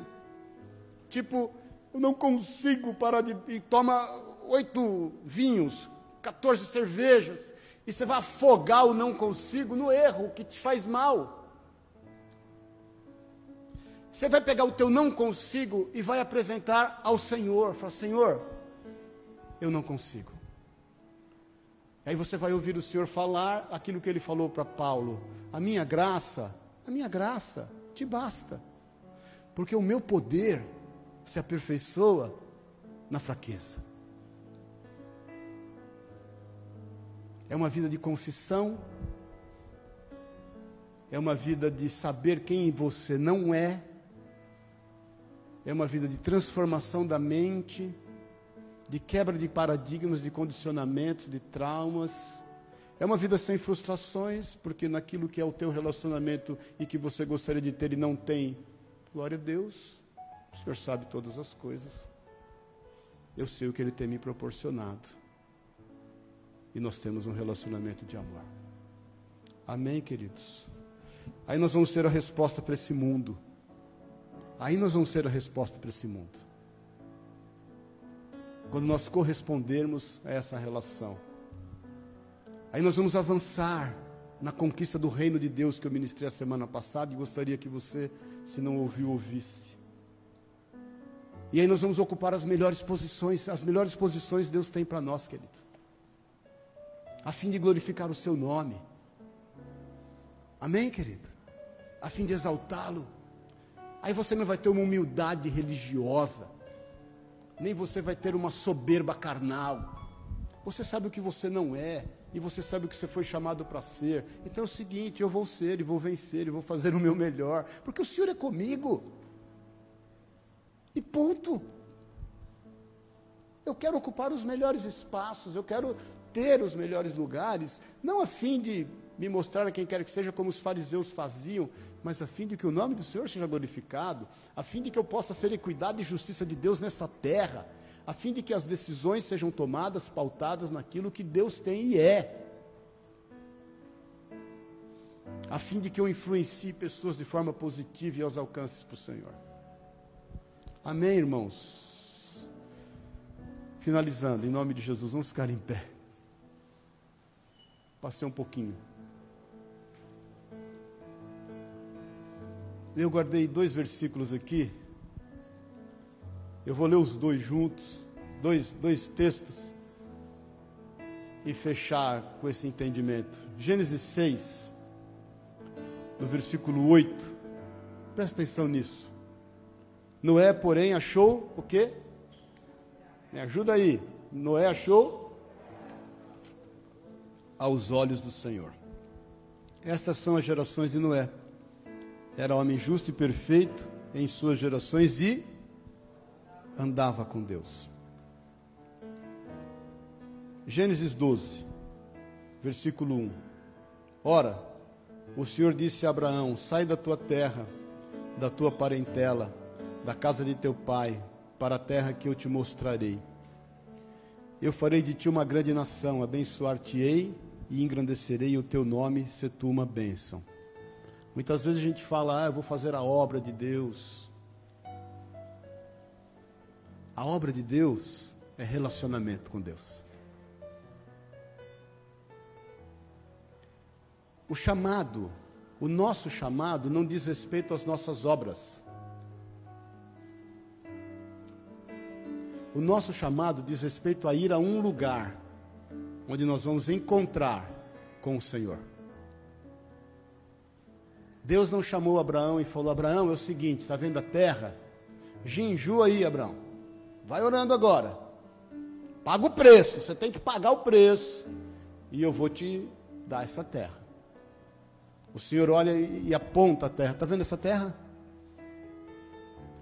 Tipo, eu não consigo parar de. E toma oito vinhos, 14 cervejas, e você vai afogar o não consigo no erro que te faz mal. Você vai pegar o teu não consigo e vai apresentar ao Senhor. Fala, Senhor, eu não consigo. Aí você vai ouvir o Senhor falar aquilo que ele falou para Paulo: a minha graça, a minha graça te basta, porque o meu poder se aperfeiçoa na fraqueza. É uma vida de confissão, é uma vida de saber quem você não é, é uma vida de transformação da mente de quebra de paradigmas, de condicionamentos, de traumas. É uma vida sem frustrações, porque naquilo que é o teu relacionamento e que você gostaria de ter e não tem, glória a Deus, o Senhor sabe todas as coisas. Eu sei o que Ele tem me proporcionado. E nós temos um relacionamento de amor. Amém, queridos? Aí nós vamos ser a resposta para esse mundo. Aí nós vamos ser a resposta para esse mundo quando nós correspondermos a essa relação. Aí nós vamos avançar na conquista do reino de Deus que eu ministrei a semana passada e gostaria que você, se não ouviu, ouvisse. E aí nós vamos ocupar as melhores posições, as melhores posições Deus tem para nós, querido. A fim de glorificar o seu nome. Amém, querido? A fim de exaltá-lo. Aí você não vai ter uma humildade religiosa nem você vai ter uma soberba carnal. Você sabe o que você não é, e você sabe o que você foi chamado para ser. Então é o seguinte: eu vou ser, e vou vencer, e vou fazer o meu melhor, porque o Senhor é comigo. E ponto. Eu quero ocupar os melhores espaços, eu quero ter os melhores lugares, não a fim de me mostrar a quem quer que seja como os fariseus faziam, mas a fim de que o nome do Senhor seja glorificado, a fim de que eu possa ser equidade e justiça de Deus nessa terra, a fim de que as decisões sejam tomadas pautadas naquilo que Deus tem e é. A fim de que eu influencie pessoas de forma positiva e aos alcances para o Senhor. Amém, irmãos? Finalizando, em nome de Jesus, vamos ficar em pé. Passei um pouquinho. Eu guardei dois versículos aqui. Eu vou ler os dois juntos, dois, dois textos, e fechar com esse entendimento. Gênesis 6, no versículo 8. Presta atenção nisso. Noé, porém, achou o quê? Me ajuda aí. Noé achou aos olhos do Senhor. Estas são as gerações de Noé. Era homem justo e perfeito em suas gerações e andava com Deus. Gênesis 12, versículo 1. Ora, o Senhor disse a Abraão: Sai da tua terra, da tua parentela, da casa de teu pai, para a terra que eu te mostrarei. Eu farei de ti uma grande nação, abençoar-te-ei e engrandecerei o teu nome, se tu uma bênção. Muitas vezes a gente fala, ah, eu vou fazer a obra de Deus. A obra de Deus é relacionamento com Deus. O chamado, o nosso chamado, não diz respeito às nossas obras. O nosso chamado diz respeito a ir a um lugar onde nós vamos encontrar com o Senhor. Deus não chamou Abraão e falou: Abraão, é o seguinte, está vendo a terra? Ginju aí, Abraão. Vai orando agora. Paga o preço, você tem que pagar o preço. E eu vou te dar essa terra. O Senhor olha e aponta a terra. Está vendo essa terra?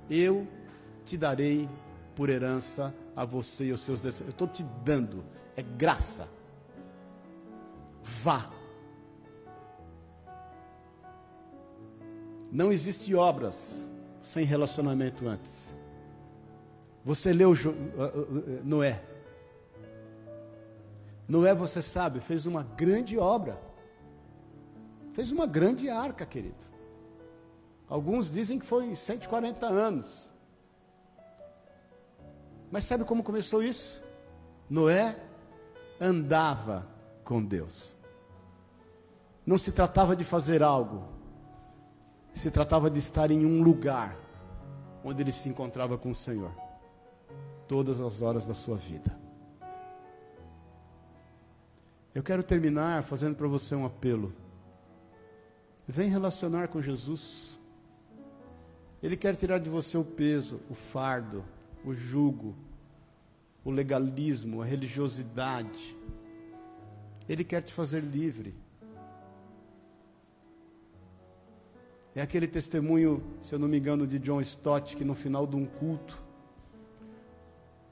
Eu te darei por herança a você e aos seus descendentes. Eu estou te dando. É graça. Vá. Não existe obras sem relacionamento antes. Você leu uh, uh, uh, Noé. Noé, você sabe, fez uma grande obra. Fez uma grande arca, querido. Alguns dizem que foi 140 anos. Mas sabe como começou isso? Noé andava com Deus. Não se tratava de fazer algo, se tratava de estar em um lugar onde ele se encontrava com o Senhor, todas as horas da sua vida. Eu quero terminar fazendo para você um apelo. Vem relacionar com Jesus. Ele quer tirar de você o peso, o fardo, o jugo, o legalismo, a religiosidade. Ele quer te fazer livre. É aquele testemunho, se eu não me engano, de John Stott, que no final de um culto,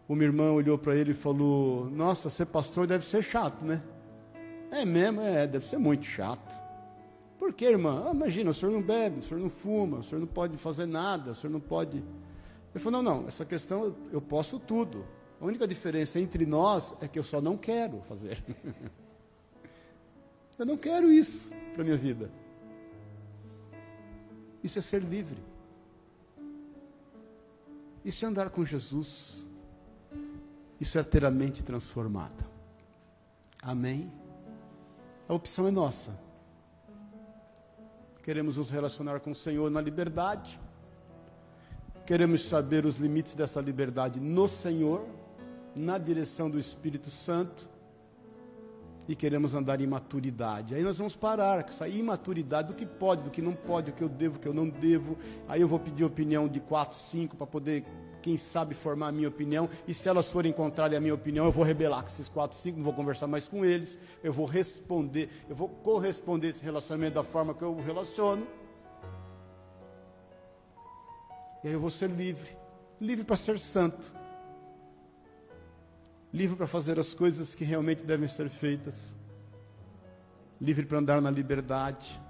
uma irmã olhou para ele e falou: Nossa, ser pastor deve ser chato, né? É mesmo, é, deve ser muito chato. Por que, irmã? Ah, imagina, o senhor não bebe, o senhor não fuma, o senhor não pode fazer nada, o senhor não pode. Ele falou: Não, não, essa questão eu, posso tudo. A única diferença entre nós é que eu só não quero fazer. eu não quero isso para a minha vida. Isso é ser livre. Isso é andar com Jesus. Isso é ter a mente transformada. Amém? A opção é nossa. Queremos nos relacionar com o Senhor na liberdade. Queremos saber os limites dessa liberdade no Senhor, na direção do Espírito Santo e queremos andar em maturidade. Aí nós vamos parar com essa imaturidade do que pode, do que não pode, o que eu devo, o que eu não devo. Aí eu vou pedir opinião de quatro, cinco para poder, quem sabe, formar a minha opinião. E se elas forem contrárias à minha opinião, eu vou rebelar com esses quatro, cinco, não vou conversar mais com eles. Eu vou responder, eu vou corresponder esse relacionamento da forma que eu relaciono. E aí eu vou ser livre, livre para ser santo. Livre para fazer as coisas que realmente devem ser feitas, livre para andar na liberdade.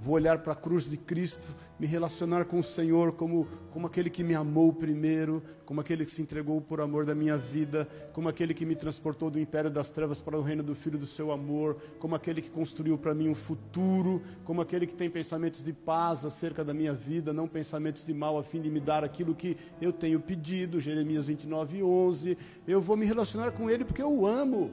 Vou olhar para a cruz de Cristo, me relacionar com o Senhor como, como aquele que me amou primeiro, como aquele que se entregou por amor da minha vida, como aquele que me transportou do império das trevas para o reino do Filho do seu amor, como aquele que construiu para mim um futuro, como aquele que tem pensamentos de paz acerca da minha vida, não pensamentos de mal, a fim de me dar aquilo que eu tenho pedido, Jeremias 29, 11. Eu vou me relacionar com Ele porque eu o amo.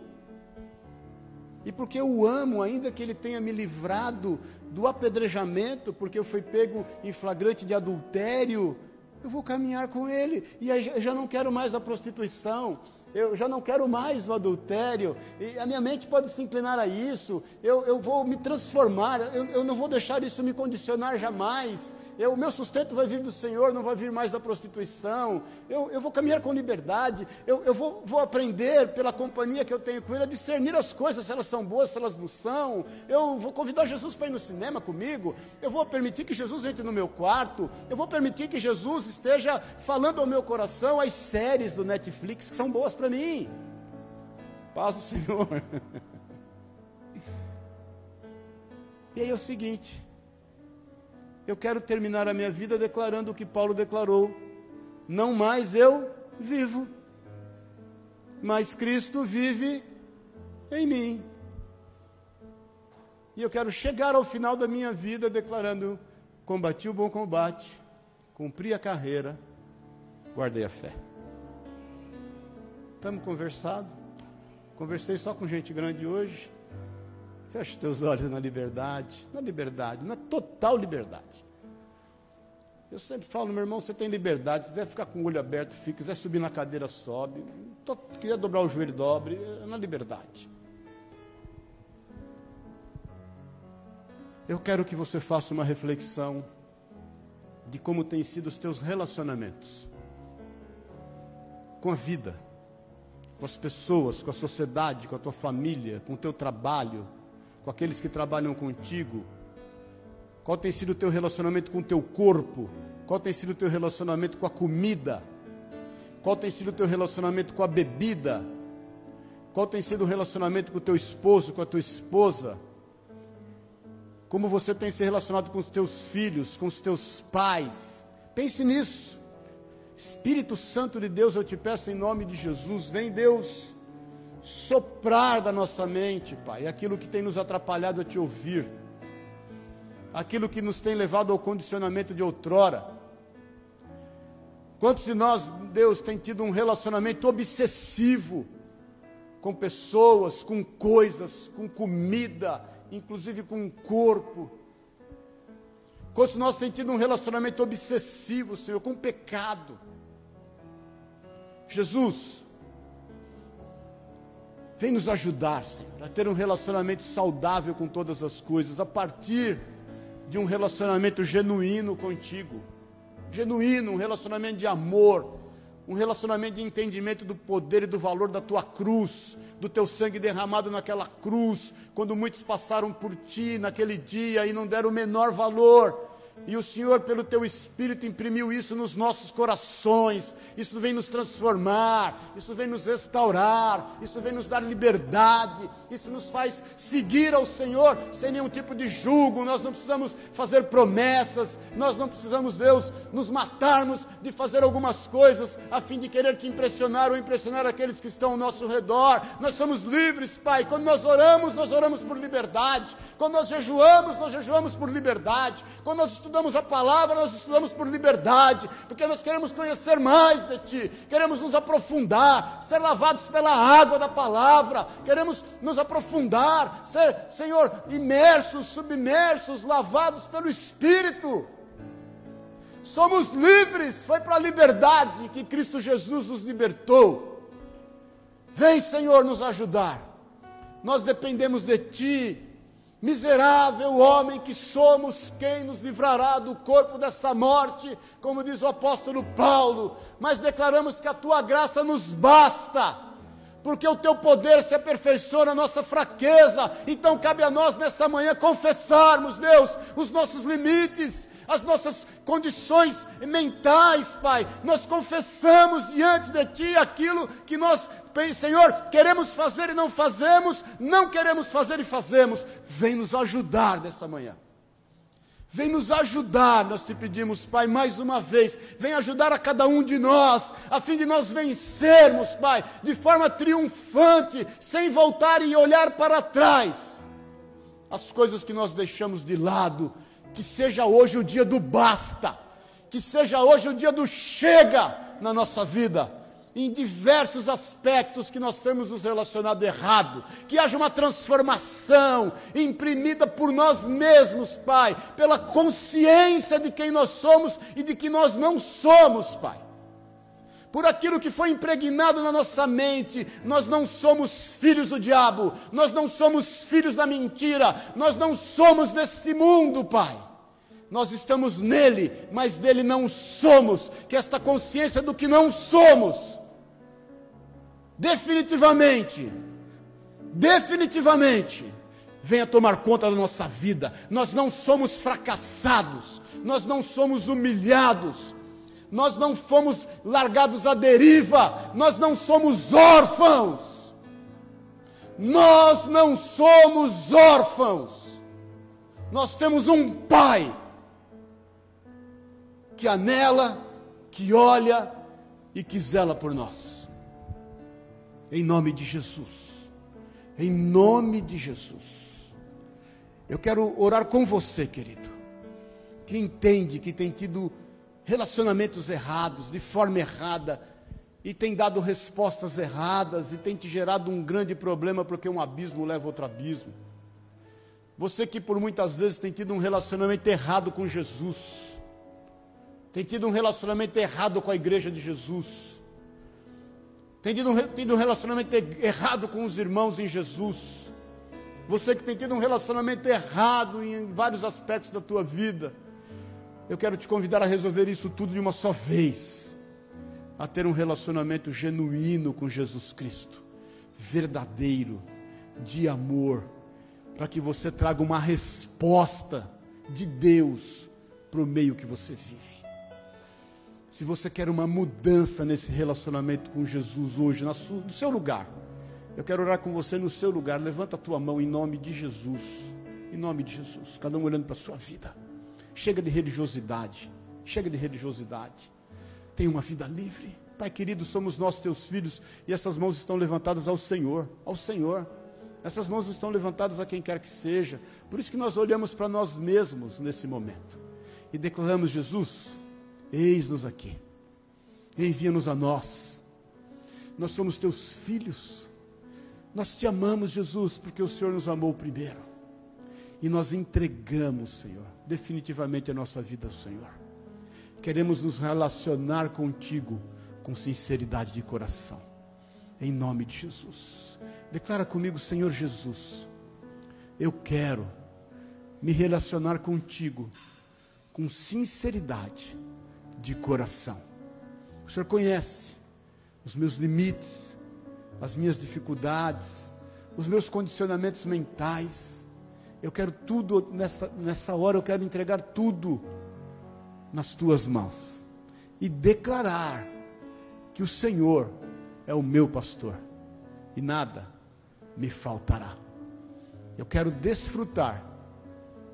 E porque o amo, ainda que ele tenha me livrado do apedrejamento, porque eu fui pego em flagrante de adultério, eu vou caminhar com ele. E eu já não quero mais a prostituição, eu já não quero mais o adultério, e a minha mente pode se inclinar a isso, eu, eu vou me transformar, eu, eu não vou deixar isso me condicionar jamais eu, o meu sustento vai vir do Senhor, não vai vir mais da prostituição, eu, eu vou caminhar com liberdade, eu, eu vou, vou aprender pela companhia que eu tenho com Ele a discernir as coisas, se elas são boas, se elas não são, eu vou convidar Jesus para ir no cinema comigo, eu vou permitir que Jesus entre no meu quarto, eu vou permitir que Jesus esteja falando ao meu coração. As séries do Netflix que são boas para mim. Paz do Senhor. E aí é o seguinte, eu quero terminar a minha vida declarando o que Paulo declarou: não mais eu vivo, mas Cristo vive em mim. E eu quero chegar ao final da minha vida declarando: combati o bom combate, cumpri a carreira, guardei a fé. Estamos conversado. Conversei só com gente grande hoje. Feche teus olhos na liberdade, na liberdade, na total liberdade. Eu sempre falo, meu irmão, você tem liberdade. Se quiser ficar com o olho aberto, fica. Se quiser subir na cadeira, sobe. Se quiser dobrar o joelho, dobre. É na liberdade. Eu quero que você faça uma reflexão de como têm sido os teus relacionamentos com a vida, com as pessoas, com a sociedade, com a tua família, com o teu trabalho, com aqueles que trabalham contigo. Qual tem sido o teu relacionamento com o teu corpo? Qual tem sido o teu relacionamento com a comida? Qual tem sido o teu relacionamento com a bebida? Qual tem sido o relacionamento com o teu esposo, com a tua esposa? Como você tem se relacionado com os teus filhos, com os teus pais? Pense nisso. Espírito Santo de Deus, eu te peço em nome de Jesus, vem Deus soprar da nossa mente, Pai, aquilo que tem nos atrapalhado a te ouvir, aquilo que nos tem levado ao condicionamento de outrora. Quantos de nós, Deus, tem tido um relacionamento obsessivo com pessoas, com coisas, com comida, inclusive com o corpo? Quantos de nós tem tido um relacionamento obsessivo, Senhor, com o pecado? Jesus, vem nos ajudar, Senhor, a ter um relacionamento saudável com todas as coisas, a partir de um relacionamento genuíno contigo. Genuíno, um relacionamento de amor, um relacionamento de entendimento do poder e do valor da tua cruz, do teu sangue derramado naquela cruz, quando muitos passaram por ti naquele dia e não deram o menor valor e o Senhor, pelo teu Espírito, imprimiu isso nos nossos corações. Isso vem nos transformar, isso vem nos restaurar, isso vem nos dar liberdade, isso nos faz seguir ao Senhor sem nenhum tipo de julgo. Nós não precisamos fazer promessas, nós não precisamos, Deus, nos matarmos de fazer algumas coisas a fim de querer te impressionar ou impressionar aqueles que estão ao nosso redor. Nós somos livres, Pai. Quando nós oramos, nós oramos por liberdade. Quando nós jejuamos, nós jejuamos por liberdade. Quando nós estudamos a palavra, nós estudamos por liberdade, porque nós queremos conhecer mais de Ti, queremos nos aprofundar, ser lavados pela água da palavra, queremos nos aprofundar, ser, Senhor, imersos, submersos, lavados pelo Espírito. Somos livres, foi para a liberdade que Cristo Jesus nos libertou. Vem, Senhor, nos ajudar. Nós dependemos de Ti, Miserável homem que somos, quem nos livrará do corpo dessa morte, como diz o apóstolo Paulo, mas declaramos que a tua graça nos basta, porque o teu poder se aperfeiçoa na nossa fraqueza, então cabe a nós nessa manhã confessarmos, Deus, os nossos limites, as nossas condições mentais, Pai. Nós confessamos diante de Ti aquilo que nós, Senhor, queremos fazer e não fazemos, não queremos fazer e fazemos. Vem nos ajudar nessa manhã. Vem nos ajudar, nós te pedimos, Pai, mais uma vez. Vem ajudar a cada um de nós, a fim de nós vencermos, Pai, de forma triunfante, sem voltar e olhar para trás. As coisas que nós deixamos de lado, que seja hoje o dia do basta, que seja hoje o dia do chega na nossa vida, em diversos aspectos que nós temos nos relacionado errado, que haja uma transformação imprimida por nós mesmos, Pai, pela consciência de quem nós somos e de que nós não somos, Pai por aquilo que foi impregnado na nossa mente. Nós não somos filhos do diabo, nós não somos filhos da mentira, nós não somos desse mundo, Pai. Nós estamos nele, mas dele não somos. Que esta consciência do que não somos, definitivamente, definitivamente, venha tomar conta da nossa vida. Nós não somos fracassados, nós não somos humilhados, nós não fomos largados à deriva, nós não somos órfãos. Nós não somos órfãos. Nós temos um pai que anela, que olha e que zela por nós. Em nome de Jesus. Em nome de Jesus. Eu quero orar com você, querido, que entende que tem tido relacionamentos errados, de forma errada, e tem dado respostas erradas, e tem te gerado um grande problema, porque um abismo leva outro abismo. Você que por muitas vezes tem tido um relacionamento errado com Jesus, tem tido um relacionamento errado com a igreja de Jesus, tem tido um, tido um relacionamento errado com os irmãos em Jesus, Você que tem tido um relacionamento errado em vários aspectos da tua vida. Eu quero te convidar a resolver isso tudo de uma só vez. A ter um relacionamento genuíno com Jesus Cristo, verdadeiro, de amor, para que você traga uma resposta de Deus para o meio que você vive. Se você quer uma mudança nesse relacionamento com Jesus hoje, no seu lugar, eu quero orar com você no seu lugar. Levanta a tua mão em nome de Jesus. Em nome de Jesus. Cada um olhando para a sua vida. Chega de religiosidade. Chega de religiosidade. Tenha uma vida livre. Pai querido, somos nós teus filhos e essas mãos estão levantadas ao Senhor. Ao Senhor. Essas mãos estão levantadas a quem quer que seja. Por isso que nós olhamos para nós mesmos nesse momento e declaramos: Jesus, eis-nos aqui. Envia-nos a nós. Nós somos teus filhos. Nós te amamos, Jesus, porque o Senhor nos amou primeiro. E nós entregamos, Senhor, definitivamente a nossa vida Senhor. Queremos nos relacionar contigo com sinceridade de coração. Em nome de Jesus. Declara comigo, Senhor Jesus, eu quero me relacionar contigo com sinceridade de coração. O Senhor conhece os meus limites, as minhas dificuldades, os meus condicionamentos mentais. Eu quero tudo nessa, nessa hora, eu quero entregar tudo nas tuas mãos e declarar que o Senhor é o meu pastor e nada me faltará. Eu quero desfrutar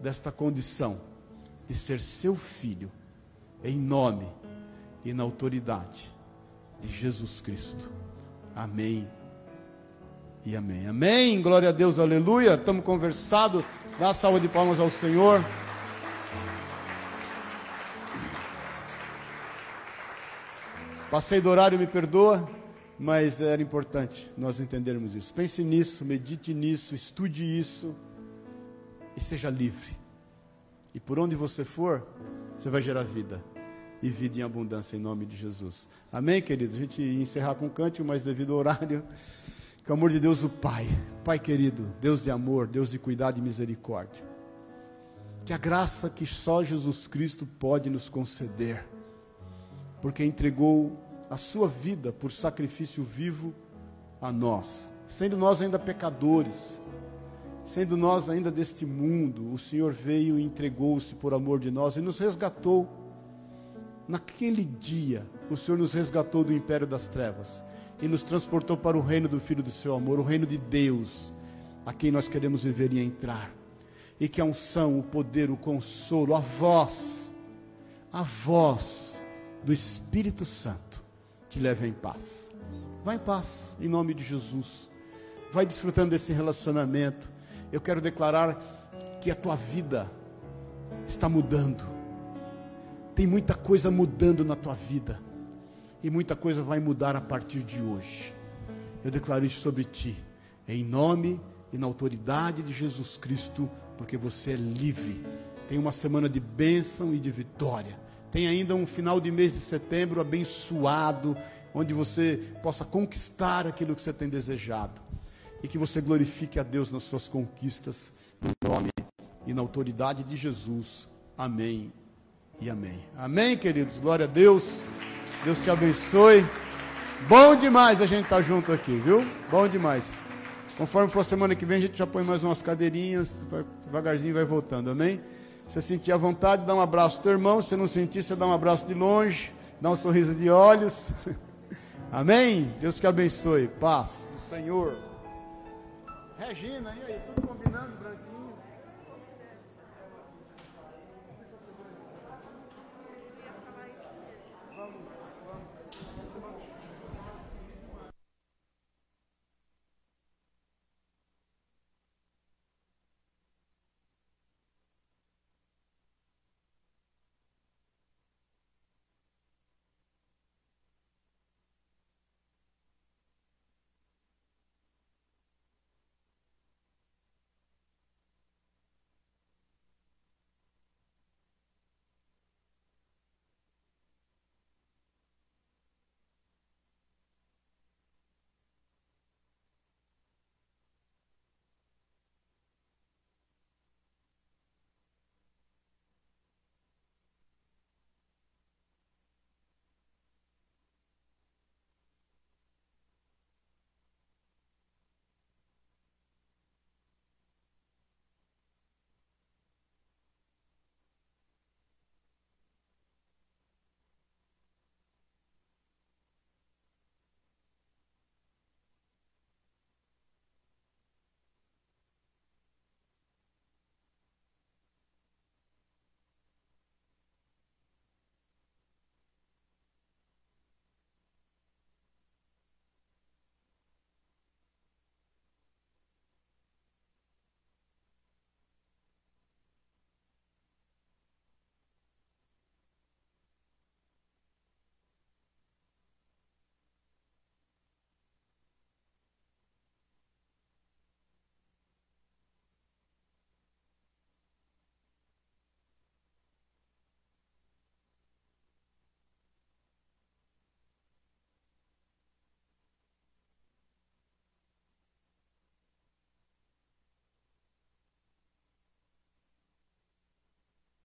desta condição de ser seu filho, em nome e na autoridade de Jesus Cristo. Amém e amém. Amém. Glória a Deus, aleluia. Estamos conversando. Dá salva de palmas ao Senhor. Passei do horário, me perdoa mas era importante nós entendermos isso. Pense nisso, medite nisso, estude isso e seja livre. E por onde você for, você vai gerar vida e vida em abundância em nome de Jesus. Amém, queridos? A gente ia encerrar com um cântico, mas devido ao horário, que o amor de Deus, o Pai, Pai querido, Deus de amor, Deus de cuidado e misericórdia, que a graça que só Jesus Cristo pode nos conceder, porque entregou a sua vida por sacrifício vivo a nós. Sendo nós ainda pecadores, sendo nós ainda deste mundo, o Senhor veio e entregou-se por amor de nós e nos resgatou. Naquele dia, o Senhor nos resgatou do império das trevas e nos transportou para o reino do Filho do seu amor, o reino de Deus, a quem nós queremos viver e entrar. E que a unção, o poder, o consolo, a voz, a voz do Espírito Santo te leve em paz. Vá em paz, em nome de Jesus. Vai desfrutando desse relacionamento. Eu quero declarar que a tua vida está mudando. Tem muita coisa mudando na tua vida. E muita coisa vai mudar a partir de hoje. Eu declaro isso sobre ti, em nome e na autoridade de Jesus Cristo, porque você é livre. Tem uma semana de bênção e de vitória. Tem ainda um final de mês de setembro abençoado, onde você possa conquistar aquilo que você tem desejado. E que você glorifique a Deus nas suas conquistas, no nome e na autoridade de Jesus. Amém e amém. Amém, queridos. Glória a Deus. Deus te abençoe. Bom demais a gente estar tá junto aqui, viu? Bom demais. Conforme for semana que vem, a gente já põe mais umas cadeirinhas, devagarzinho vai voltando, amém? você sentir a vontade, dá um abraço ao teu irmão. Se não sentir, você dá um abraço de longe, dá um sorriso de olhos. Amém? Deus que abençoe. Paz do Senhor. Regina, e aí? Tudo combinando?